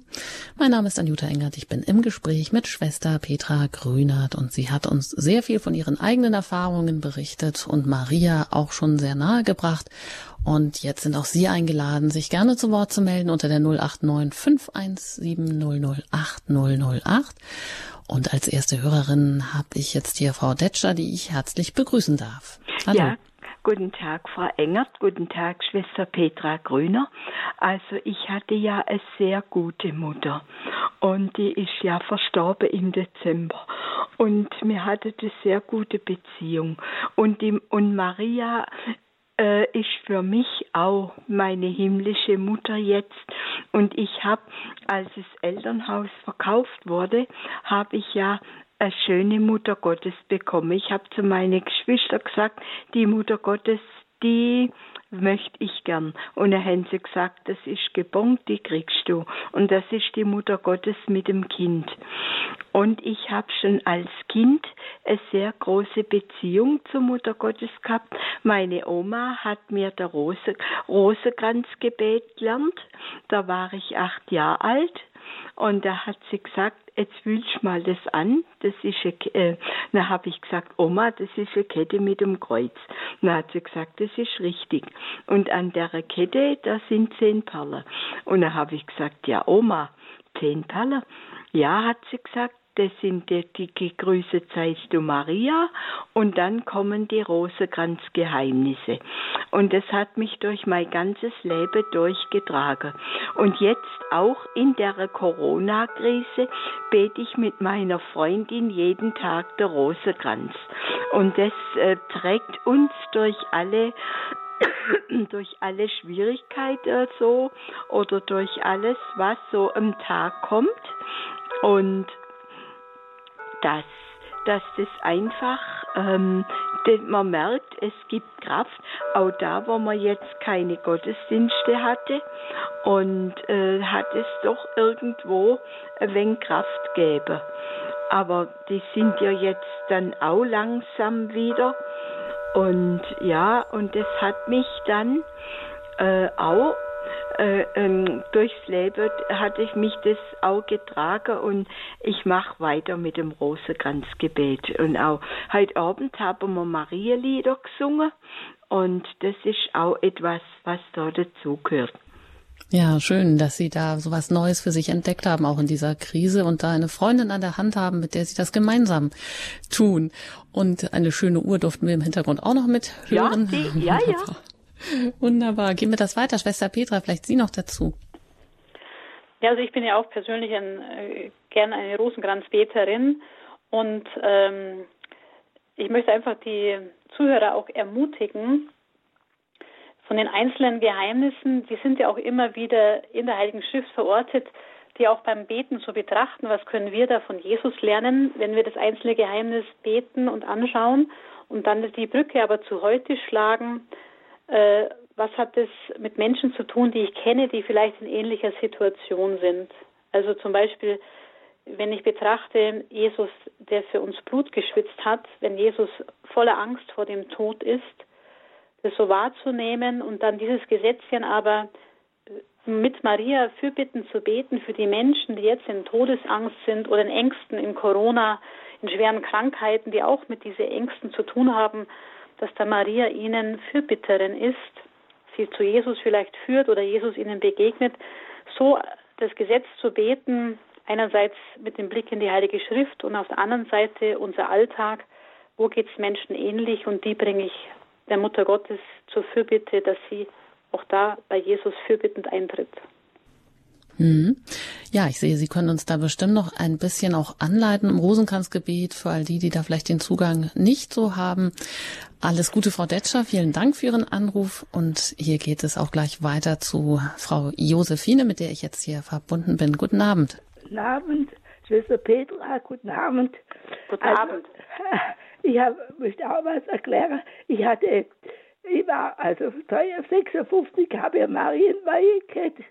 A: Mein Name ist Anjuta Engert. Ich bin im Gespräch mit Schwester Petra Grünert und sie hat uns sehr viel von ihren eigenen Erfahrungen berichtet und Maria auch schon sehr nahe gebracht. Und jetzt sind auch Sie eingeladen, sich gerne zu Wort zu melden unter der 089 517 008 008. Und als erste Hörerin habe ich jetzt hier Frau Detscher, die ich herzlich begrüßen darf.
C: Hallo. Ja. Guten Tag, Frau Engert. Guten Tag, Schwester Petra Grüner. Also ich hatte ja eine sehr gute Mutter und die ist ja verstorben im Dezember und wir hatten eine sehr gute Beziehung und die, und Maria äh, ist für mich auch meine himmlische Mutter jetzt. Und ich habe, als das Elternhaus verkauft wurde, habe ich ja eine schöne Mutter Gottes bekommen. Ich habe zu meinen Geschwistern gesagt, die Mutter Gottes, die möchte ich gern. Und dann haben sie gesagt, das ist gebongt, die kriegst du. Und das ist die Mutter Gottes mit dem Kind. Und ich habe schon als Kind eine sehr große Beziehung zur Mutter Gottes gehabt. Meine Oma hat mir der Rose, Rosenkranzgebet gelernt. Da war ich acht Jahre alt. Und da hat sie gesagt, jetzt fühlst mal das an. Das ist eine, äh, dann habe ich gesagt, Oma, das ist eine Kette mit dem Kreuz. Dann hat sie gesagt, das ist richtig. Und an der Kette, da sind zehn Perlen. Und dann habe ich gesagt, ja, Oma, zehn Perlen. Ja, hat sie gesagt, das sind die, die Grüße zeigst du Maria und dann kommen die Rosenkranzgeheimnisse. Und das hat mich durch mein ganzes Leben durchgetragen. Und jetzt auch in der Corona-Krise bete ich mit meiner Freundin jeden Tag der Rosenkranz. Und das äh, trägt uns durch alle durch alle Schwierigkeiten so oder durch alles, was so am Tag kommt. Und dass, dass das einfach, ähm, man merkt, es gibt Kraft, auch da, wo man jetzt keine Gottesdienste hatte und äh, hat es doch irgendwo wenig Kraft gegeben. Aber die sind ja jetzt dann auch langsam wieder. Und ja, und es hat mich dann äh, auch äh, ähm, durchs Leben hatte ich mich das auch getragen und ich mache weiter mit dem Rosenkranzgebet. Und auch heute Abend haben wir Marielieder gesungen und das ist auch etwas, was da dazugehört.
A: Ja, schön, dass Sie da so was Neues für sich entdeckt haben, auch in dieser Krise und da eine Freundin an der Hand haben, mit der Sie das gemeinsam tun. Und eine schöne Uhr durften wir im Hintergrund auch noch mit hören.
C: Ja, die, ja, ja.
A: Wunderbar. Gehen wir das weiter. Schwester Petra, vielleicht Sie noch dazu.
B: Ja, also ich bin ja auch persönlich ein, äh, gerne eine Rosenkranzbeterin und ähm, ich möchte einfach die Zuhörer auch ermutigen, von den einzelnen Geheimnissen, die sind ja auch immer wieder in der Heiligen Schrift verortet, die auch beim Beten so betrachten, was können wir da von Jesus lernen, wenn wir das einzelne Geheimnis beten und anschauen und dann die Brücke aber zu heute schlagen, äh, was hat das mit Menschen zu tun, die ich kenne, die vielleicht in ähnlicher Situation sind. Also zum Beispiel, wenn ich betrachte, Jesus, der für uns Blut geschwitzt hat, wenn Jesus voller Angst vor dem Tod ist, das so wahrzunehmen und dann dieses Gesetzchen aber mit Maria Fürbitten zu beten für die Menschen, die jetzt in Todesangst sind oder in Ängsten, in Corona, in schweren Krankheiten, die auch mit diesen Ängsten zu tun haben, dass da Maria ihnen Fürbitterin ist, sie zu Jesus vielleicht führt oder Jesus ihnen begegnet, so das Gesetz zu beten, einerseits mit dem Blick in die Heilige Schrift und auf der anderen Seite unser Alltag, wo geht es Menschen ähnlich und die bringe ich der Mutter Gottes zur Fürbitte, dass sie auch da bei Jesus fürbittend eintritt.
A: Mhm. Ja, ich sehe, Sie können uns da bestimmt noch ein bisschen auch anleiten im Rosenkranzgebet für all die, die da vielleicht den Zugang nicht so haben. Alles Gute, Frau Detscher. Vielen Dank für Ihren Anruf. Und hier geht es auch gleich weiter zu Frau Josephine, mit der ich jetzt hier verbunden bin. Guten Abend.
D: Guten Abend, Schwester Petra. Guten Abend.
B: Guten also, Abend.
D: Ich hab, möchte auch was erklären. Ich hatte, ich war also 56, habe ich Marienweihe gehabt.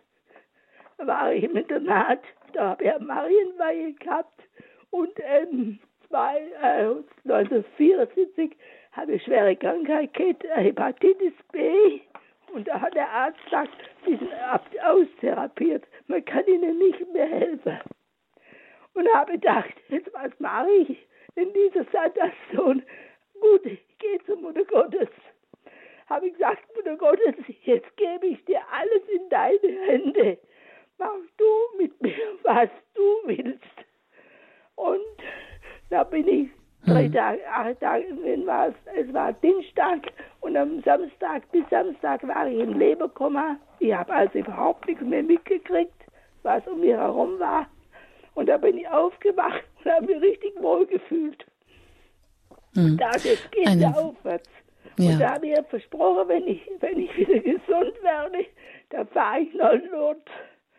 D: War ich im Internat, da habe ich Marienweihe gehabt. Und ähm, zwei, äh, 1974 habe ich schwere Krankheit gehabt, Hepatitis B. Und da hat der Arzt gesagt, sie sind austherapiert, man kann ihnen nicht mehr helfen. Und habe gedacht, jetzt was mache ich? in dieser Situation, gut, ich gehe zur Mutter Gottes. Habe ich gesagt, Mutter Gottes, jetzt gebe ich dir alles in deine Hände. Mach du mit mir, was du willst. Und da bin ich drei hm. Tage, acht Tage, es, war Dienstag und am Samstag, bis Samstag war ich im Leberkoma. Ich habe also überhaupt nichts mehr mitgekriegt, was um mir herum war. Und da bin ich aufgewacht und habe mich richtig wohl gefühlt. Mhm. Da geht es aufwärts. Ja. Und da habe ich versprochen, wenn ich, wenn ich wieder gesund werde, dann fahre ich nach Lourdes.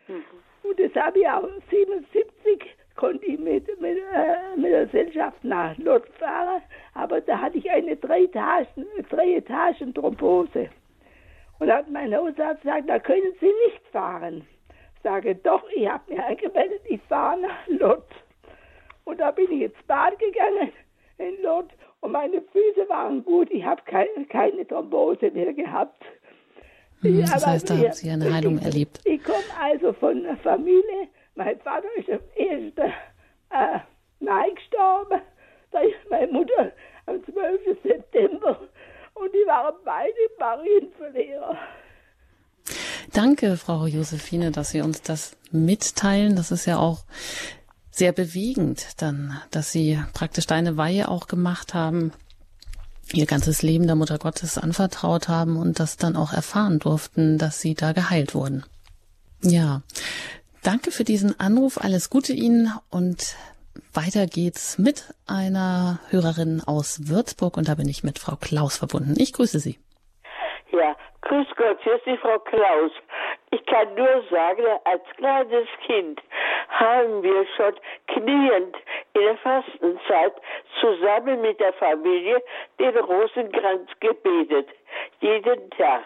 D: Mhm. Und das habe ich auch 77 konnte ich mit, mit, äh, mit der Gesellschaft nach Lourdes fahren, aber da hatte ich eine drei Etagen, drei Etagen. Und hat mein Hausarzt gesagt, da können Sie nicht fahren sage, doch, ich habe mich angemeldet, ich fahre nach Lott. Und da bin ich ins Bad gegangen in Lott und meine Füße waren gut. Ich habe keine, keine Thrombose mehr gehabt.
A: Hm, das heißt, da haben Sie eine Heilung
D: ich,
A: erlebt.
D: Ich komme also von einer Familie. Mein Vater ist am 1. Äh, Mai gestorben. Da ist meine Mutter am 12. September. Und die waren beide Marienverlierer.
A: Danke, Frau Josephine, dass Sie uns das mitteilen. Das ist ja auch sehr bewegend dann, dass Sie praktisch deine Weihe auch gemacht haben, ihr ganzes Leben der Mutter Gottes anvertraut haben und das dann auch erfahren durften, dass Sie da geheilt wurden. Ja, danke für diesen Anruf. Alles Gute Ihnen und weiter geht's mit einer Hörerin aus Würzburg und da bin ich mit Frau Klaus verbunden. Ich grüße Sie.
E: Ja, grüß Gott, hier ist die Frau Klaus. Ich kann nur sagen, als kleines Kind haben wir schon kniend in der Fastenzeit zusammen mit der Familie den Rosenkranz gebetet. Jeden Tag.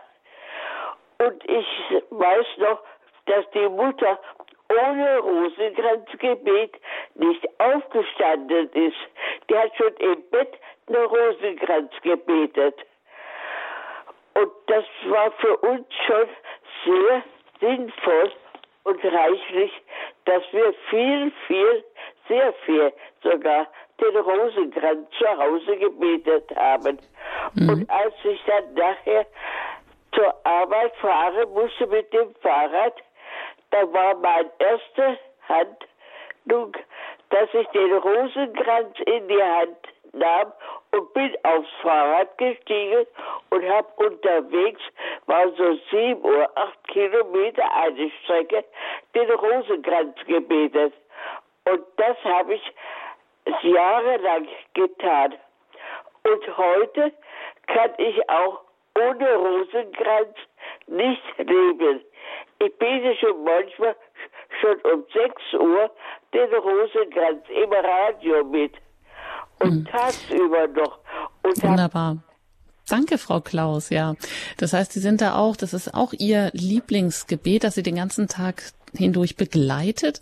E: Und ich weiß noch, dass die Mutter ohne Rosenkranzgebet nicht aufgestanden ist. Die hat schon im Bett eine Rosenkranz gebetet. Und das war für uns schon sehr sinnvoll und reichlich, dass wir viel, viel, sehr viel sogar den Rosenkranz zu Hause gebetet haben. Mhm. Und als ich dann nachher zur Arbeit fahren musste mit dem Fahrrad, da war mein erste Handlung, dass ich den Rosenkranz in die Hand nahm und bin aufs Fahrrad gestiegen und habe unterwegs, war so sieben oder acht Kilometer eine Strecke, den Rosenkranz gebetet. Und das habe ich jahrelang getan. Und heute kann ich auch ohne Rosenkranz nicht leben. Ich bete schon manchmal schon um 6 Uhr den Rosenkranz im Radio mit und mhm. tagsüber noch.
A: Und Wunderbar. Danke, Frau Klaus, ja. Das heißt, Sie sind da auch, das ist auch Ihr Lieblingsgebet, das Sie den ganzen Tag hindurch begleitet.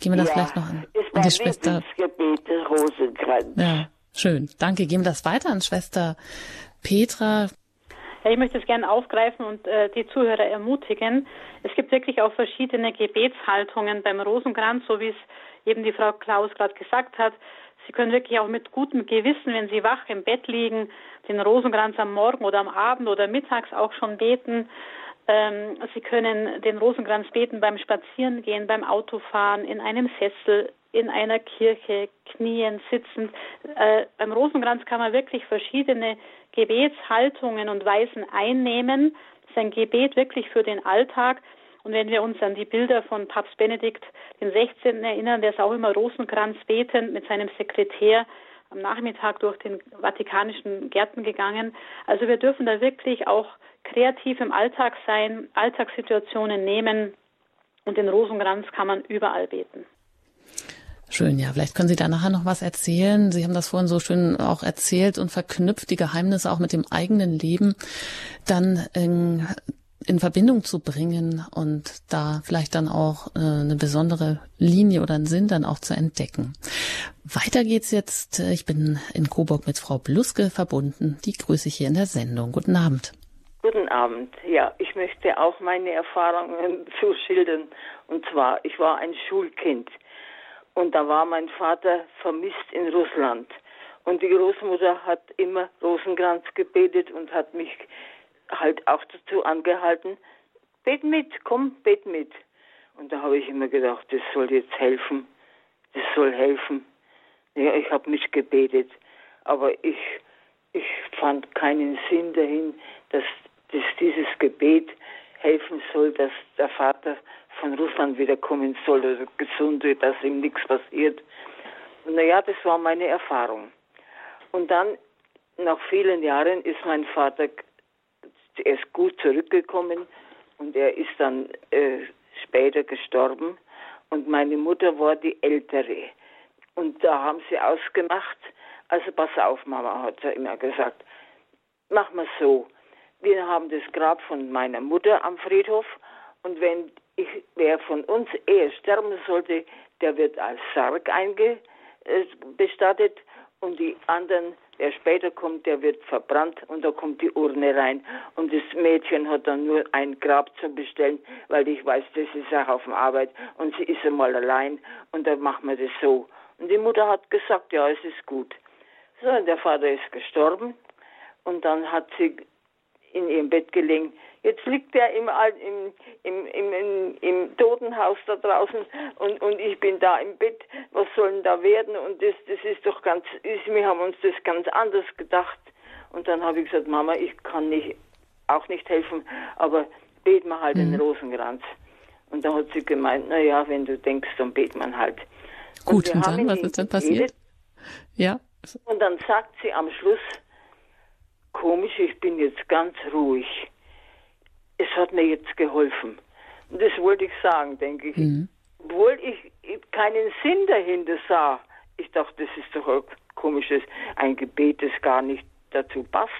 A: Gehen wir das ja, vielleicht noch an,
E: ist an die Schwester. Lieblingsgebet des Rosenkranz.
A: Ja, schön. Danke. Gehen wir das weiter an Schwester Petra.
B: Ja, ich möchte es gerne aufgreifen und äh, die Zuhörer ermutigen. Es gibt wirklich auch verschiedene Gebetshaltungen beim Rosenkranz, so wie es eben die Frau Klaus gerade gesagt hat. Sie können wirklich auch mit gutem Gewissen, wenn Sie wach im Bett liegen, den Rosenkranz am Morgen oder am Abend oder mittags auch schon beten. Ähm, Sie können den Rosenkranz beten beim Spazierengehen, beim Autofahren, in einem Sessel, in einer Kirche, knien, sitzend. Äh, beim Rosenkranz kann man wirklich verschiedene Gebetshaltungen und Weisen einnehmen. Das ist ein Gebet wirklich für den Alltag. Und wenn wir uns an die Bilder von Papst Benedikt den 16. erinnern, der ist auch immer Rosenkranz betend mit seinem Sekretär am Nachmittag durch den vatikanischen Gärten gegangen. Also wir dürfen da wirklich auch kreativ im Alltag sein, Alltagssituationen nehmen und den Rosenkranz kann man überall beten.
A: Schön, ja. Vielleicht können Sie da nachher noch was erzählen. Sie haben das vorhin so schön auch erzählt und verknüpft, die Geheimnisse auch mit dem eigenen Leben dann in, in Verbindung zu bringen und da vielleicht dann auch äh, eine besondere Linie oder einen Sinn dann auch zu entdecken. Weiter geht's jetzt. Ich bin in Coburg mit Frau Bluske verbunden. Die grüße ich hier in der Sendung. Guten Abend.
F: Guten Abend. Ja, ich möchte auch meine Erfahrungen zu schildern. Und zwar, ich war ein Schulkind. Und da war mein Vater vermisst in Russland. Und die Großmutter hat immer Rosenkranz gebetet und hat mich halt auch dazu angehalten, bet mit, komm, bet mit. Und da habe ich immer gedacht, das soll jetzt helfen, das soll helfen. Ja, ich habe nicht gebetet, aber ich, ich fand keinen Sinn dahin, dass, dass dieses Gebet helfen soll, dass der Vater von Russland wiederkommen soll, also gesund wird, dass ihm nichts passiert. Naja, das war meine Erfahrung. Und dann, nach vielen Jahren, ist mein Vater erst gut zurückgekommen und er ist dann äh, später gestorben. Und meine Mutter war die Ältere. Und da haben sie ausgemacht, also pass auf, Mama, hat er immer gesagt, mach mal so. Wir haben das Grab von meiner Mutter am Friedhof und wenn ich, wer von uns eher sterben sollte, der wird als Sarg eingestattet und die anderen, der später kommt, der wird verbrannt und da kommt die Urne rein. Und das Mädchen hat dann nur ein Grab zu bestellen, weil ich weiß, das ist auch auf dem Arbeit und sie ist einmal allein und dann machen wir das so. Und die Mutter hat gesagt, ja, es ist gut. So, und der Vater ist gestorben und dann hat sie in ihrem Bett gelegen. Jetzt liegt er im, im, im, im, im, Totenhaus da draußen und, und ich bin da im Bett. Was soll denn da werden? Und das, das ist doch ganz, ist, wir haben uns das ganz anders gedacht. Und dann habe ich gesagt, Mama, ich kann nicht, auch nicht helfen, aber beten wir halt mhm. den Rosenkranz. Und dann hat sie gemeint, na ja, wenn du denkst, dann betet man halt.
A: Gut, und, und dann, was ist dann passiert? Ja.
F: Und dann sagt sie am Schluss, komisch, ich bin jetzt ganz ruhig. Es hat mir jetzt geholfen. Und das wollte ich sagen, denke ich. Mhm. Obwohl ich keinen Sinn dahinter sah. Ich dachte, das ist doch ein komisches, ein Gebet, das gar nicht dazu passt.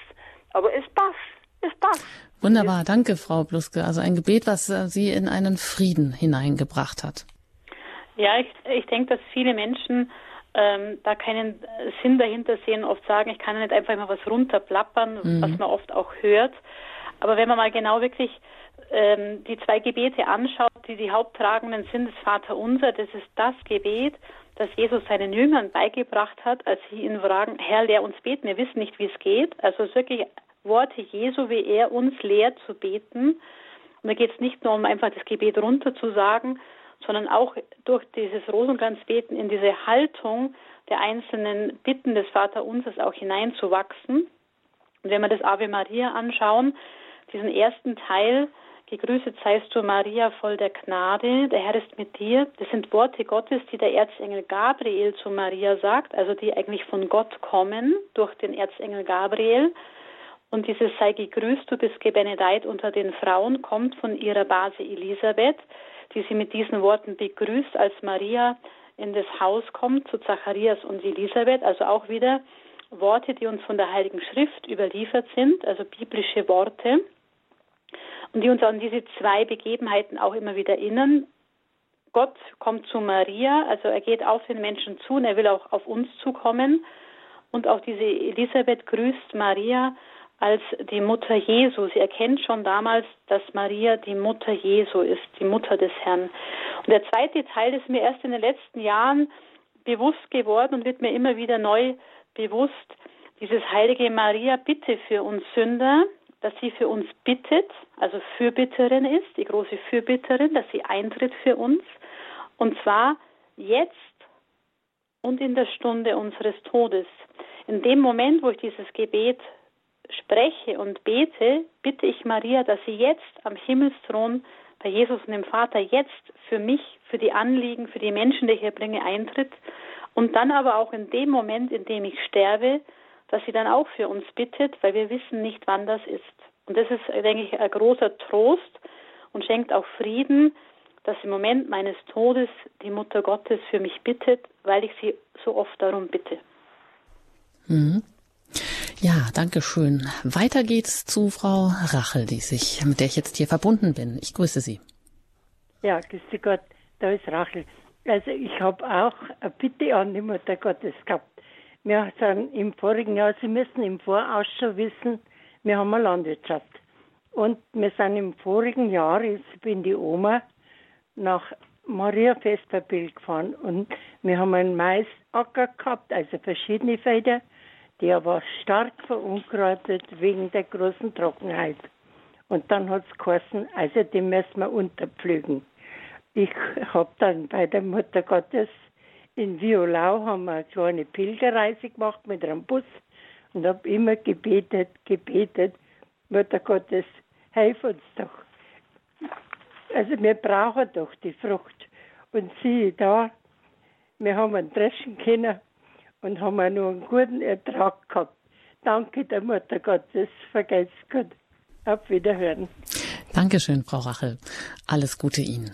F: Aber es passt. Es passt.
A: Wunderbar, danke, Frau Bluske. Also ein Gebet, was äh, Sie in einen Frieden hineingebracht hat.
B: Ja, ich, ich denke, dass viele Menschen ähm, da keinen Sinn dahinter sehen, oft sagen, ich kann nicht einfach mal was runterplappern, mhm. was man oft auch hört. Aber wenn man mal genau wirklich ähm, die zwei Gebete anschaut, die die Haupttragenden sind, das Vaterunser, das ist das Gebet, das Jesus seinen Jüngern beigebracht hat, als sie ihn fragen, Herr, lehr uns beten, wir wissen nicht, wie es geht. Also es wirklich Worte Jesu, wie er uns lehrt zu beten. Und da geht es nicht nur um einfach das Gebet runter zu sagen, sondern auch durch dieses Rosenkranzbeten in diese Haltung der einzelnen Bitten des Vaterunsers auch hineinzuwachsen. Und wenn wir das Ave Maria anschauen, diesen ersten Teil, Gegrüßet seist du, Maria, voll der Gnade, der Herr ist mit dir. Das sind Worte Gottes, die der Erzengel Gabriel zu Maria sagt, also die eigentlich von Gott kommen durch den Erzengel Gabriel. Und dieses sei gegrüßt, du bist gebenedeit unter den Frauen, kommt von ihrer Base Elisabeth, die sie mit diesen Worten begrüßt, als Maria in das Haus kommt zu Zacharias und Elisabeth, also auch wieder Worte, die uns von der Heiligen Schrift überliefert sind, also biblische Worte, und die uns an diese zwei Begebenheiten auch immer wieder erinnern. Gott kommt zu Maria, also er geht auf den Menschen zu und er will auch auf uns zukommen. Und auch diese Elisabeth grüßt Maria als die Mutter Jesu. Sie erkennt schon damals, dass Maria die Mutter Jesu ist, die Mutter des Herrn. Und der zweite Teil ist mir erst in den letzten Jahren bewusst geworden und wird mir immer wieder neu bewusst. Dieses heilige Maria, bitte für uns Sünder, dass sie für uns bittet, also Fürbitterin ist, die große Fürbitterin, dass sie eintritt für uns. Und zwar jetzt und in der Stunde unseres Todes. In dem Moment, wo ich dieses Gebet spreche und bete, bitte ich Maria, dass sie jetzt am Himmelsthron bei Jesus und dem Vater jetzt für mich, für die Anliegen, für die Menschen, die ich hier bringe, eintritt und dann aber auch in dem Moment, in dem ich sterbe, dass sie dann auch für uns bittet, weil wir wissen nicht, wann das ist. Und das ist, denke ich, ein großer Trost und schenkt auch Frieden, dass im Moment meines Todes die Mutter Gottes für mich bittet, weil ich sie so oft darum bitte.
A: Mhm. Ja, danke schön. Weiter geht's zu Frau Rachel, die sich, mit der ich jetzt hier verbunden bin. Ich grüße Sie.
G: Ja, grüße Gott, da ist Rachel. Also ich habe auch eine Bitte an die Mutter Gottes gehabt. Wir sind im vorigen Jahr, Sie müssen im Voraus schon wissen, wir haben eine Landwirtschaft. Und wir sind im vorigen Jahr, ich bin die Oma, nach Maria Vesperbild gefahren und wir haben einen Maisacker gehabt, also verschiedene Felder der war stark verunkreutet wegen der großen Trockenheit. Und dann hat es geheißen, also den müssen wir unterpflügen. Ich habe dann bei der Mutter Gottes in Violau haben wir eine kleine Pilgerreise gemacht mit einem Bus und habe immer gebetet, gebetet, Mutter Gottes, hilf uns doch. Also wir brauchen doch die Frucht. Und siehe da, wir haben einen dreschen können und haben auch noch einen guten Ertrag gehabt. Danke der Mutter Gottes, vergesst Gott. Auf Wiederhören.
A: Dankeschön, Frau Rachel. Alles Gute Ihnen.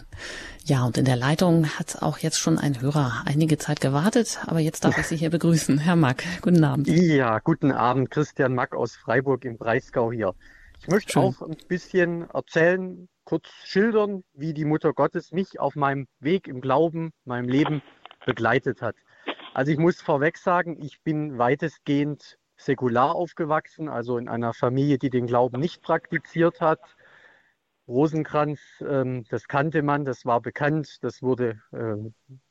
A: Ja, und in der Leitung hat auch jetzt schon ein Hörer einige Zeit gewartet, aber jetzt darf ich Sie hier begrüßen. Herr Mack, guten Abend.
H: Ja, guten Abend. Christian Mack aus Freiburg im Breisgau hier. Ich möchte Schön. auch ein bisschen erzählen, kurz schildern, wie die Mutter Gottes mich auf meinem Weg im Glauben, meinem Leben begleitet hat. Also ich muss vorweg sagen, ich bin weitestgehend säkular aufgewachsen, also in einer Familie, die den Glauben nicht praktiziert hat. Rosenkranz, ähm, das kannte man, das war bekannt, das wurde, äh,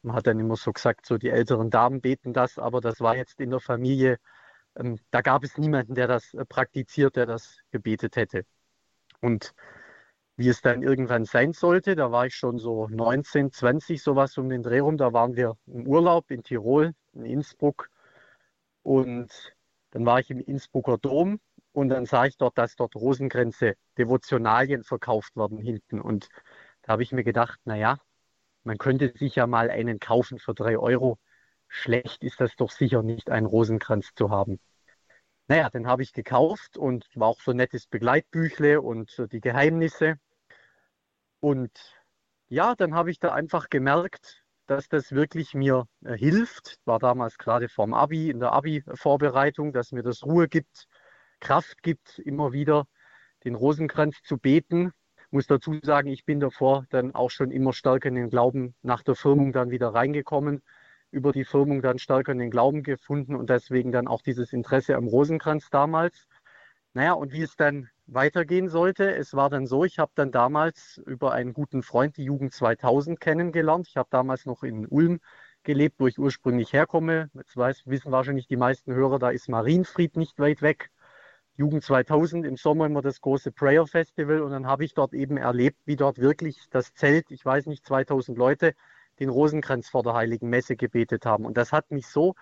H: man hat dann immer so gesagt, so die älteren Damen beten das, aber das war jetzt in der Familie, ähm, da gab es niemanden, der das äh, praktiziert, der das gebetet hätte. Und wie es dann irgendwann sein sollte. Da war ich schon so 19, 20, sowas um den Dreh rum. Da waren wir im Urlaub in Tirol, in Innsbruck. Und dann war ich im Innsbrucker Dom und dann sah ich dort, dass dort Rosenkränze, Devotionalien verkauft werden hinten. Und da habe ich mir gedacht, naja, man könnte sich ja mal einen kaufen für drei Euro. Schlecht ist das doch sicher nicht, einen Rosenkranz zu haben. Naja, den habe ich gekauft und war auch so ein nettes Begleitbüchle und die Geheimnisse. Und ja, dann habe ich da einfach gemerkt, dass das wirklich mir äh, hilft. War damals gerade vorm Abi, in der Abi-Vorbereitung, dass mir das Ruhe gibt, Kraft gibt, immer wieder den Rosenkranz zu beten. Muss dazu sagen, ich bin davor dann auch schon immer stärker in den Glauben nach der Firmung dann wieder reingekommen, über die Firmung dann stärker in den Glauben gefunden und deswegen dann auch dieses Interesse am Rosenkranz damals. Naja, und wie es dann weitergehen sollte. Es war dann so, ich habe dann damals über einen guten Freund die Jugend 2000 kennengelernt. Ich habe damals noch in Ulm gelebt, wo ich ursprünglich herkomme. Jetzt weiß, wissen wahrscheinlich die meisten Hörer, da ist Marienfried nicht weit weg. Jugend 2000 im Sommer immer das große Prayer Festival und dann habe ich dort eben erlebt, wie dort wirklich das Zelt, ich weiß nicht, 2000 Leute, den Rosenkranz vor der Heiligen Messe gebetet haben. Und das hat mich so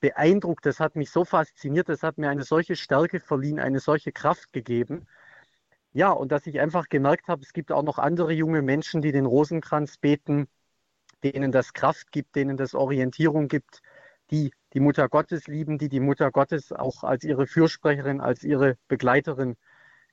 H: beeindruckt, das hat mich so fasziniert, das hat mir eine solche Stärke verliehen, eine solche Kraft gegeben. Ja, und dass ich einfach gemerkt habe, es gibt auch noch andere junge Menschen, die den Rosenkranz beten, denen das Kraft gibt, denen das Orientierung gibt, die die Mutter Gottes lieben, die die Mutter Gottes auch als ihre Fürsprecherin, als ihre Begleiterin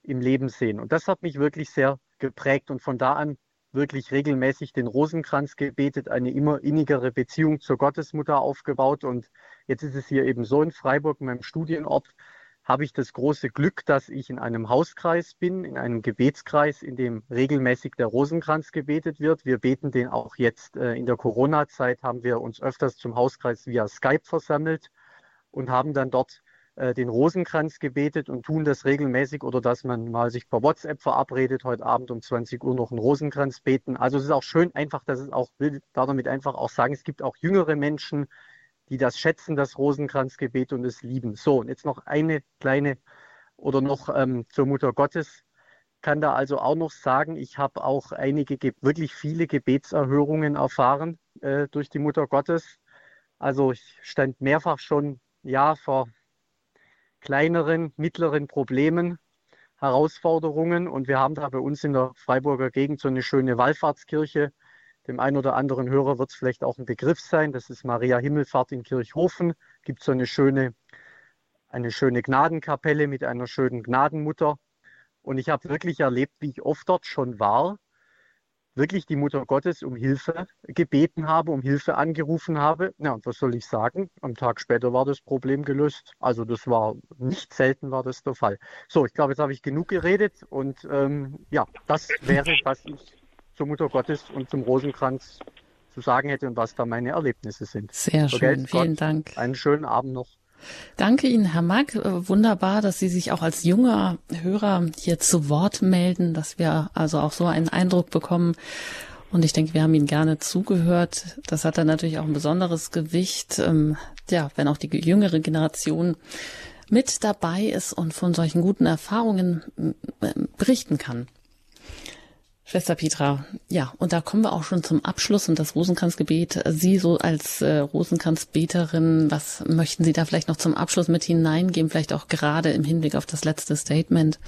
H: im Leben sehen. Und das hat mich wirklich sehr geprägt und von da an wirklich regelmäßig den Rosenkranz gebetet, eine immer innigere Beziehung zur Gottesmutter aufgebaut. Und jetzt ist es hier eben so in Freiburg, in meinem Studienort, habe ich das große Glück, dass ich in einem Hauskreis bin, in einem Gebetskreis, in dem regelmäßig der Rosenkranz gebetet wird. Wir beten den auch jetzt äh, in der Corona-Zeit, haben wir uns öfters zum Hauskreis via Skype versammelt und haben dann dort äh, den Rosenkranz gebetet und tun das regelmäßig oder dass man mal sich per WhatsApp verabredet, heute Abend um 20 Uhr noch einen Rosenkranz beten. Also es ist auch schön einfach, dass es auch, will damit einfach auch sagen, es gibt auch jüngere Menschen, die das schätzen, das Rosenkranzgebet und es lieben. So, und jetzt noch eine kleine oder noch ähm, zur Mutter Gottes. Kann da also auch noch sagen, ich habe auch einige, wirklich viele Gebetserhörungen erfahren äh, durch die Mutter Gottes. Also ich stand mehrfach schon, ja, vor kleineren, mittleren Problemen, Herausforderungen. Und wir haben da bei uns in der Freiburger Gegend so eine schöne Wallfahrtskirche. Dem einen oder anderen Hörer wird es vielleicht auch ein Begriff sein. Das ist Maria Himmelfahrt in Kirchhofen. Gibt so eine schöne, eine schöne Gnadenkapelle mit einer schönen Gnadenmutter. Und ich habe wirklich erlebt, wie ich oft dort schon war wirklich die Mutter Gottes um Hilfe gebeten habe, um Hilfe angerufen habe. Ja, und was soll ich sagen? Am Tag später war das Problem gelöst. Also das war nicht selten war das der Fall. So, ich glaube, jetzt habe ich genug geredet und ähm, ja, das wäre, was ich zur Mutter Gottes und zum Rosenkranz zu sagen hätte und was da meine Erlebnisse sind.
A: Sehr schön, vielen Dank.
H: Einen schönen Abend noch.
A: Danke Ihnen, Herr Mack. Äh, wunderbar, dass Sie sich auch als junger Hörer hier zu Wort melden, dass wir also auch so einen Eindruck bekommen. Und ich denke, wir haben Ihnen gerne zugehört. Das hat dann natürlich auch ein besonderes Gewicht, ähm, ja, wenn auch die jüngere Generation mit dabei ist und von solchen guten Erfahrungen berichten kann. Schwester Petra, ja, und da kommen wir auch schon zum Abschluss und das Rosenkranzgebet. Sie so als äh, Rosenkranzbeterin, was möchten Sie da vielleicht noch zum Abschluss mit hineingeben, vielleicht auch gerade im Hinblick auf das letzte Statement?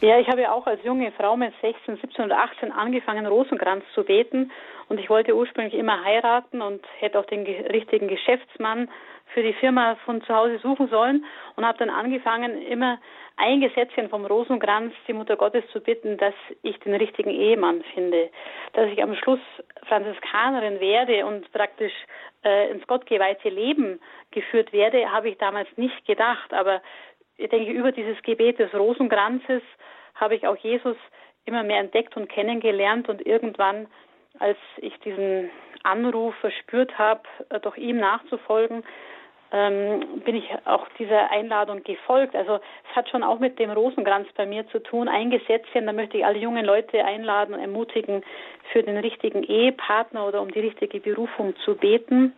B: Ja, ich habe ja auch als junge Frau mit 16, 17 oder 18 angefangen, Rosenkranz zu beten. Und ich wollte ursprünglich immer heiraten und hätte auch den richtigen Geschäftsmann für die Firma von zu Hause suchen sollen und habe dann angefangen, immer ein Gesetzchen vom Rosenkranz die Mutter Gottes zu bitten, dass ich den richtigen Ehemann finde, dass ich am Schluss Franziskanerin werde und praktisch äh, ins gottgeweihte Leben geführt werde, habe ich damals nicht gedacht. Aber ich denke, über dieses Gebet des Rosenkranzes habe ich auch Jesus immer mehr entdeckt und kennengelernt und irgendwann, als ich diesen Anruf verspürt habe, äh, doch ihm nachzufolgen, ähm, bin ich auch dieser Einladung gefolgt. Also es hat schon auch mit dem Rosenkranz bei mir zu tun. Ein Gesetzchen, da möchte ich alle jungen Leute einladen und ermutigen, für den richtigen Ehepartner oder um die richtige Berufung zu beten.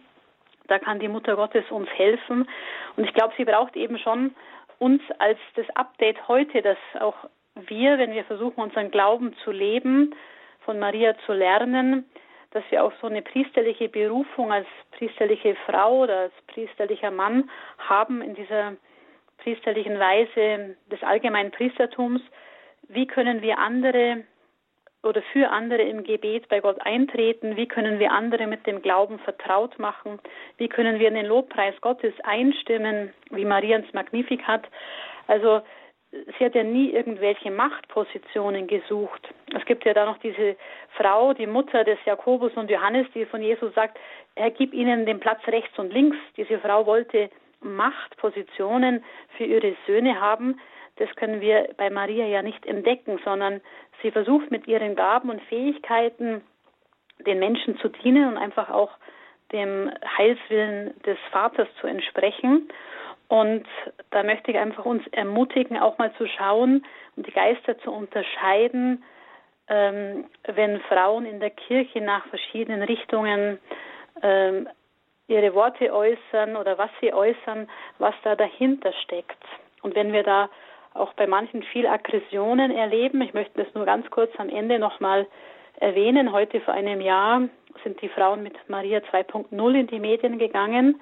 B: Da kann die Mutter Gottes uns helfen. Und ich glaube, sie braucht eben schon uns als das Update heute, dass auch wir, wenn wir versuchen, unseren Glauben zu leben, von Maria zu lernen, dass wir auch so eine priesterliche Berufung als priesterliche Frau oder als priesterlicher Mann haben in dieser priesterlichen Weise des allgemeinen Priestertums. Wie können wir andere oder für andere im Gebet bei Gott eintreten? Wie können wir andere mit dem Glauben vertraut machen? Wie können wir in den Lobpreis Gottes einstimmen, wie Marians Magnificat? Also sie hat ja nie irgendwelche Machtpositionen gesucht. Es gibt ja da noch diese Frau, die Mutter des Jakobus und Johannes, die von Jesus sagt, er gibt ihnen den Platz rechts und links. Diese Frau wollte Machtpositionen für ihre Söhne haben. Das können wir bei Maria ja nicht entdecken, sondern sie versucht mit ihren Gaben und Fähigkeiten den Menschen zu dienen und einfach auch dem Heilswillen des Vaters zu entsprechen. Und da möchte ich einfach uns ermutigen, auch mal zu schauen und die Geister zu unterscheiden, ähm, wenn Frauen in der Kirche nach verschiedenen Richtungen ähm, ihre Worte äußern oder was sie äußern, was da dahinter steckt. Und wenn wir da auch bei manchen viel Aggressionen erleben, ich möchte das nur ganz kurz am Ende nochmal erwähnen, heute vor einem Jahr sind die Frauen mit Maria 2.0 in die Medien gegangen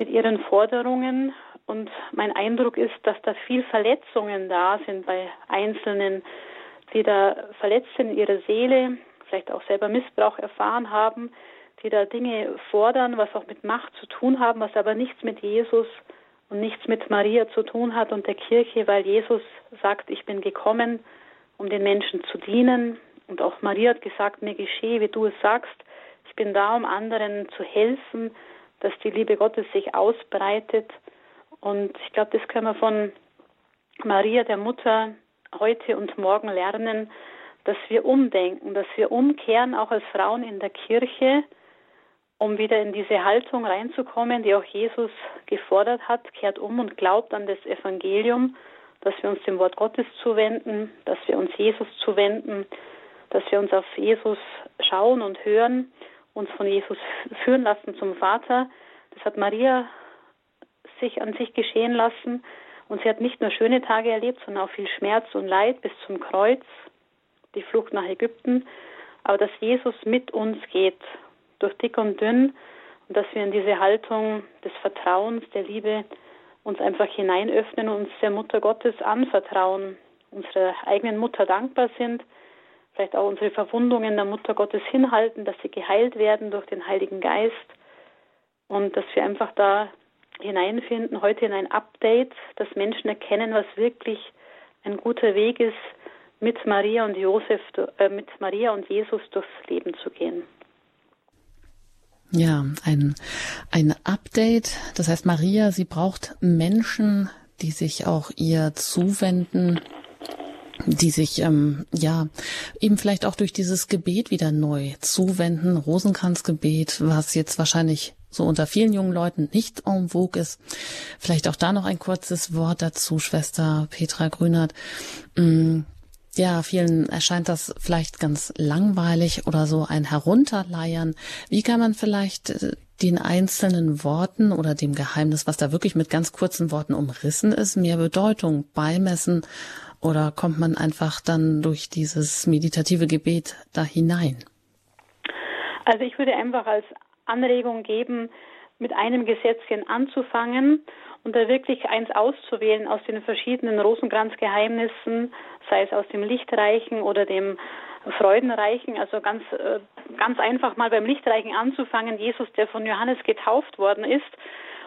B: mit ihren Forderungen und mein Eindruck ist, dass da viel Verletzungen da sind bei Einzelnen, die da verletzt sind in ihrer Seele, vielleicht auch selber Missbrauch erfahren haben, die da Dinge fordern, was auch mit Macht zu tun haben, was aber nichts mit Jesus und nichts mit Maria zu tun hat und der Kirche, weil Jesus sagt, ich bin gekommen, um den Menschen zu dienen. Und auch Maria hat gesagt, mir geschehe, wie du es sagst. Ich bin da, um anderen zu helfen, dass die Liebe Gottes sich ausbreitet. Und ich glaube, das können wir von Maria, der Mutter, heute und morgen lernen, dass wir umdenken, dass wir umkehren, auch als Frauen in der Kirche, um wieder in diese Haltung reinzukommen, die auch Jesus gefordert hat, kehrt um und glaubt an das Evangelium, dass wir uns dem Wort Gottes zuwenden, dass wir uns Jesus zuwenden, dass wir uns auf Jesus schauen und hören, uns von Jesus führen lassen zum Vater. Das hat Maria sich an sich geschehen lassen und sie hat nicht nur schöne Tage erlebt, sondern auch viel Schmerz und Leid bis zum Kreuz, die Flucht nach Ägypten, aber dass Jesus mit uns geht durch dick und dünn und dass wir in diese Haltung des Vertrauens, der Liebe uns einfach hineinöffnen und uns der Mutter Gottes anvertrauen, unserer eigenen Mutter dankbar sind, vielleicht auch unsere Verwundungen der Mutter Gottes hinhalten, dass sie geheilt werden durch den Heiligen Geist und dass wir einfach da hineinfinden, heute in ein Update, dass Menschen erkennen, was wirklich ein guter Weg ist, mit Maria und Josef, äh, mit Maria und Jesus durchs Leben zu gehen.
A: Ja, ein, ein Update. Das heißt, Maria, sie braucht Menschen, die sich auch ihr zuwenden, die sich ähm, ja eben vielleicht auch durch dieses Gebet wieder neu zuwenden. Rosenkranzgebet, was jetzt wahrscheinlich so unter vielen jungen Leuten nicht en vogue ist. Vielleicht auch da noch ein kurzes Wort dazu, Schwester Petra Grünert. Mm, ja, vielen erscheint das vielleicht ganz langweilig oder so ein Herunterleiern. Wie kann man vielleicht äh, den einzelnen Worten oder dem Geheimnis, was da wirklich mit ganz kurzen Worten umrissen ist, mehr Bedeutung beimessen? Oder kommt man einfach dann durch dieses meditative Gebet da hinein?
B: Also ich würde einfach als Anregung geben, mit einem Gesetzchen anzufangen und da wirklich eins auszuwählen aus den verschiedenen Rosenkranzgeheimnissen, sei es aus dem Lichtreichen oder dem Freudenreichen, also ganz, äh, ganz einfach mal beim Lichtreichen anzufangen, Jesus, der von Johannes getauft worden ist.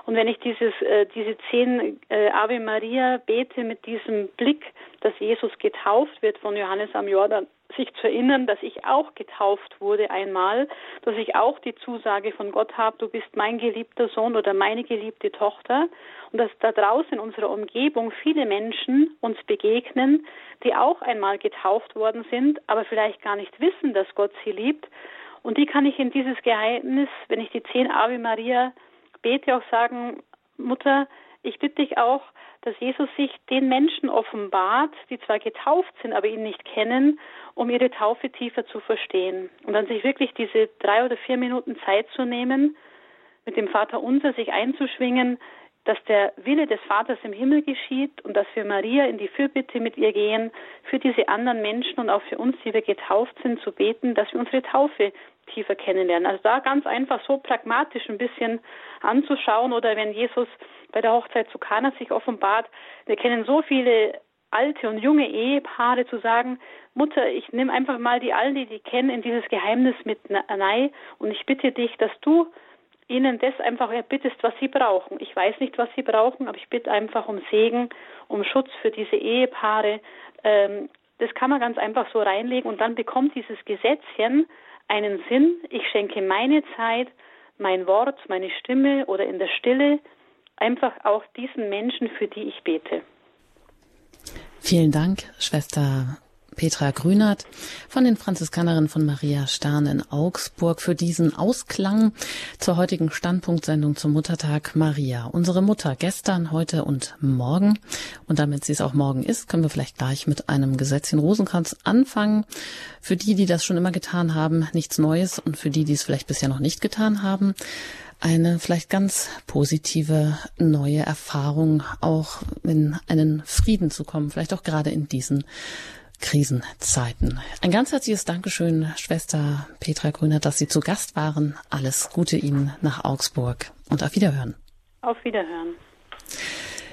B: Und wenn ich dieses, äh, diese zehn äh, Ave Maria bete mit diesem Blick, dass Jesus getauft wird von Johannes am Jordan, sich zu erinnern, dass ich auch getauft wurde einmal, dass ich auch die Zusage von Gott habe, du bist mein geliebter Sohn oder meine geliebte Tochter und dass da draußen in unserer Umgebung viele Menschen uns begegnen, die auch einmal getauft worden sind, aber vielleicht gar nicht wissen, dass Gott sie liebt. Und die kann ich in dieses Geheimnis, wenn ich die zehn Ave Maria bete, auch sagen, Mutter, ich bitte dich auch, dass Jesus sich den Menschen offenbart, die zwar getauft sind, aber ihn nicht kennen, um ihre Taufe tiefer zu verstehen. Und dann sich wirklich diese drei oder vier Minuten Zeit zu nehmen, mit dem Vater unser sich einzuschwingen, dass der Wille des Vaters im Himmel geschieht und dass wir Maria in die Fürbitte mit ihr gehen, für diese anderen Menschen und auch für uns, die wir getauft sind, zu beten, dass wir unsere Taufe tiefer kennenlernen. Also da ganz einfach so pragmatisch ein bisschen anzuschauen oder wenn Jesus bei der Hochzeit zu Kana sich offenbart, wir kennen so viele alte und junge Ehepaare zu sagen, Mutter, ich nehme einfach mal die allen, die kennen, in dieses Geheimnis mit rein und ich bitte dich, dass du ihnen das einfach erbittest, was sie brauchen. Ich weiß nicht, was sie brauchen, aber ich bitte einfach um Segen, um Schutz für diese Ehepaare. Ähm, das kann man ganz einfach so reinlegen und dann bekommt dieses Gesetzchen einen Sinn. Ich schenke meine Zeit, mein Wort, meine Stimme oder in der Stille einfach auch diesen Menschen, für die ich bete.
A: Vielen Dank, Schwester Petra Grünert von den Franziskanerinnen von Maria Stern in Augsburg für diesen Ausklang zur heutigen Standpunktsendung zum Muttertag Maria. Unsere Mutter gestern, heute und morgen. Und damit sie es auch morgen ist, können wir vielleicht gleich mit einem Gesetzchen Rosenkranz anfangen. Für die, die das schon immer getan haben, nichts Neues und für die, die es vielleicht bisher noch nicht getan haben, eine vielleicht ganz positive neue Erfahrung, auch in einen Frieden zu kommen, vielleicht auch gerade in diesen Krisenzeiten. Ein ganz herzliches Dankeschön, Schwester Petra Grüner, dass Sie zu Gast waren. Alles Gute Ihnen nach Augsburg und auf Wiederhören.
B: Auf Wiederhören.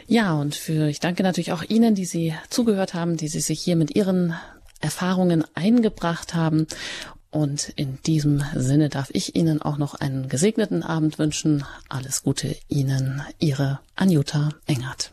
A: Ja, und für, ich danke natürlich auch Ihnen, die Sie zugehört haben, die Sie sich hier mit Ihren Erfahrungen eingebracht haben. Und in diesem Sinne darf ich Ihnen auch noch einen gesegneten Abend wünschen. Alles Gute Ihnen, Ihre Anjuta Engert.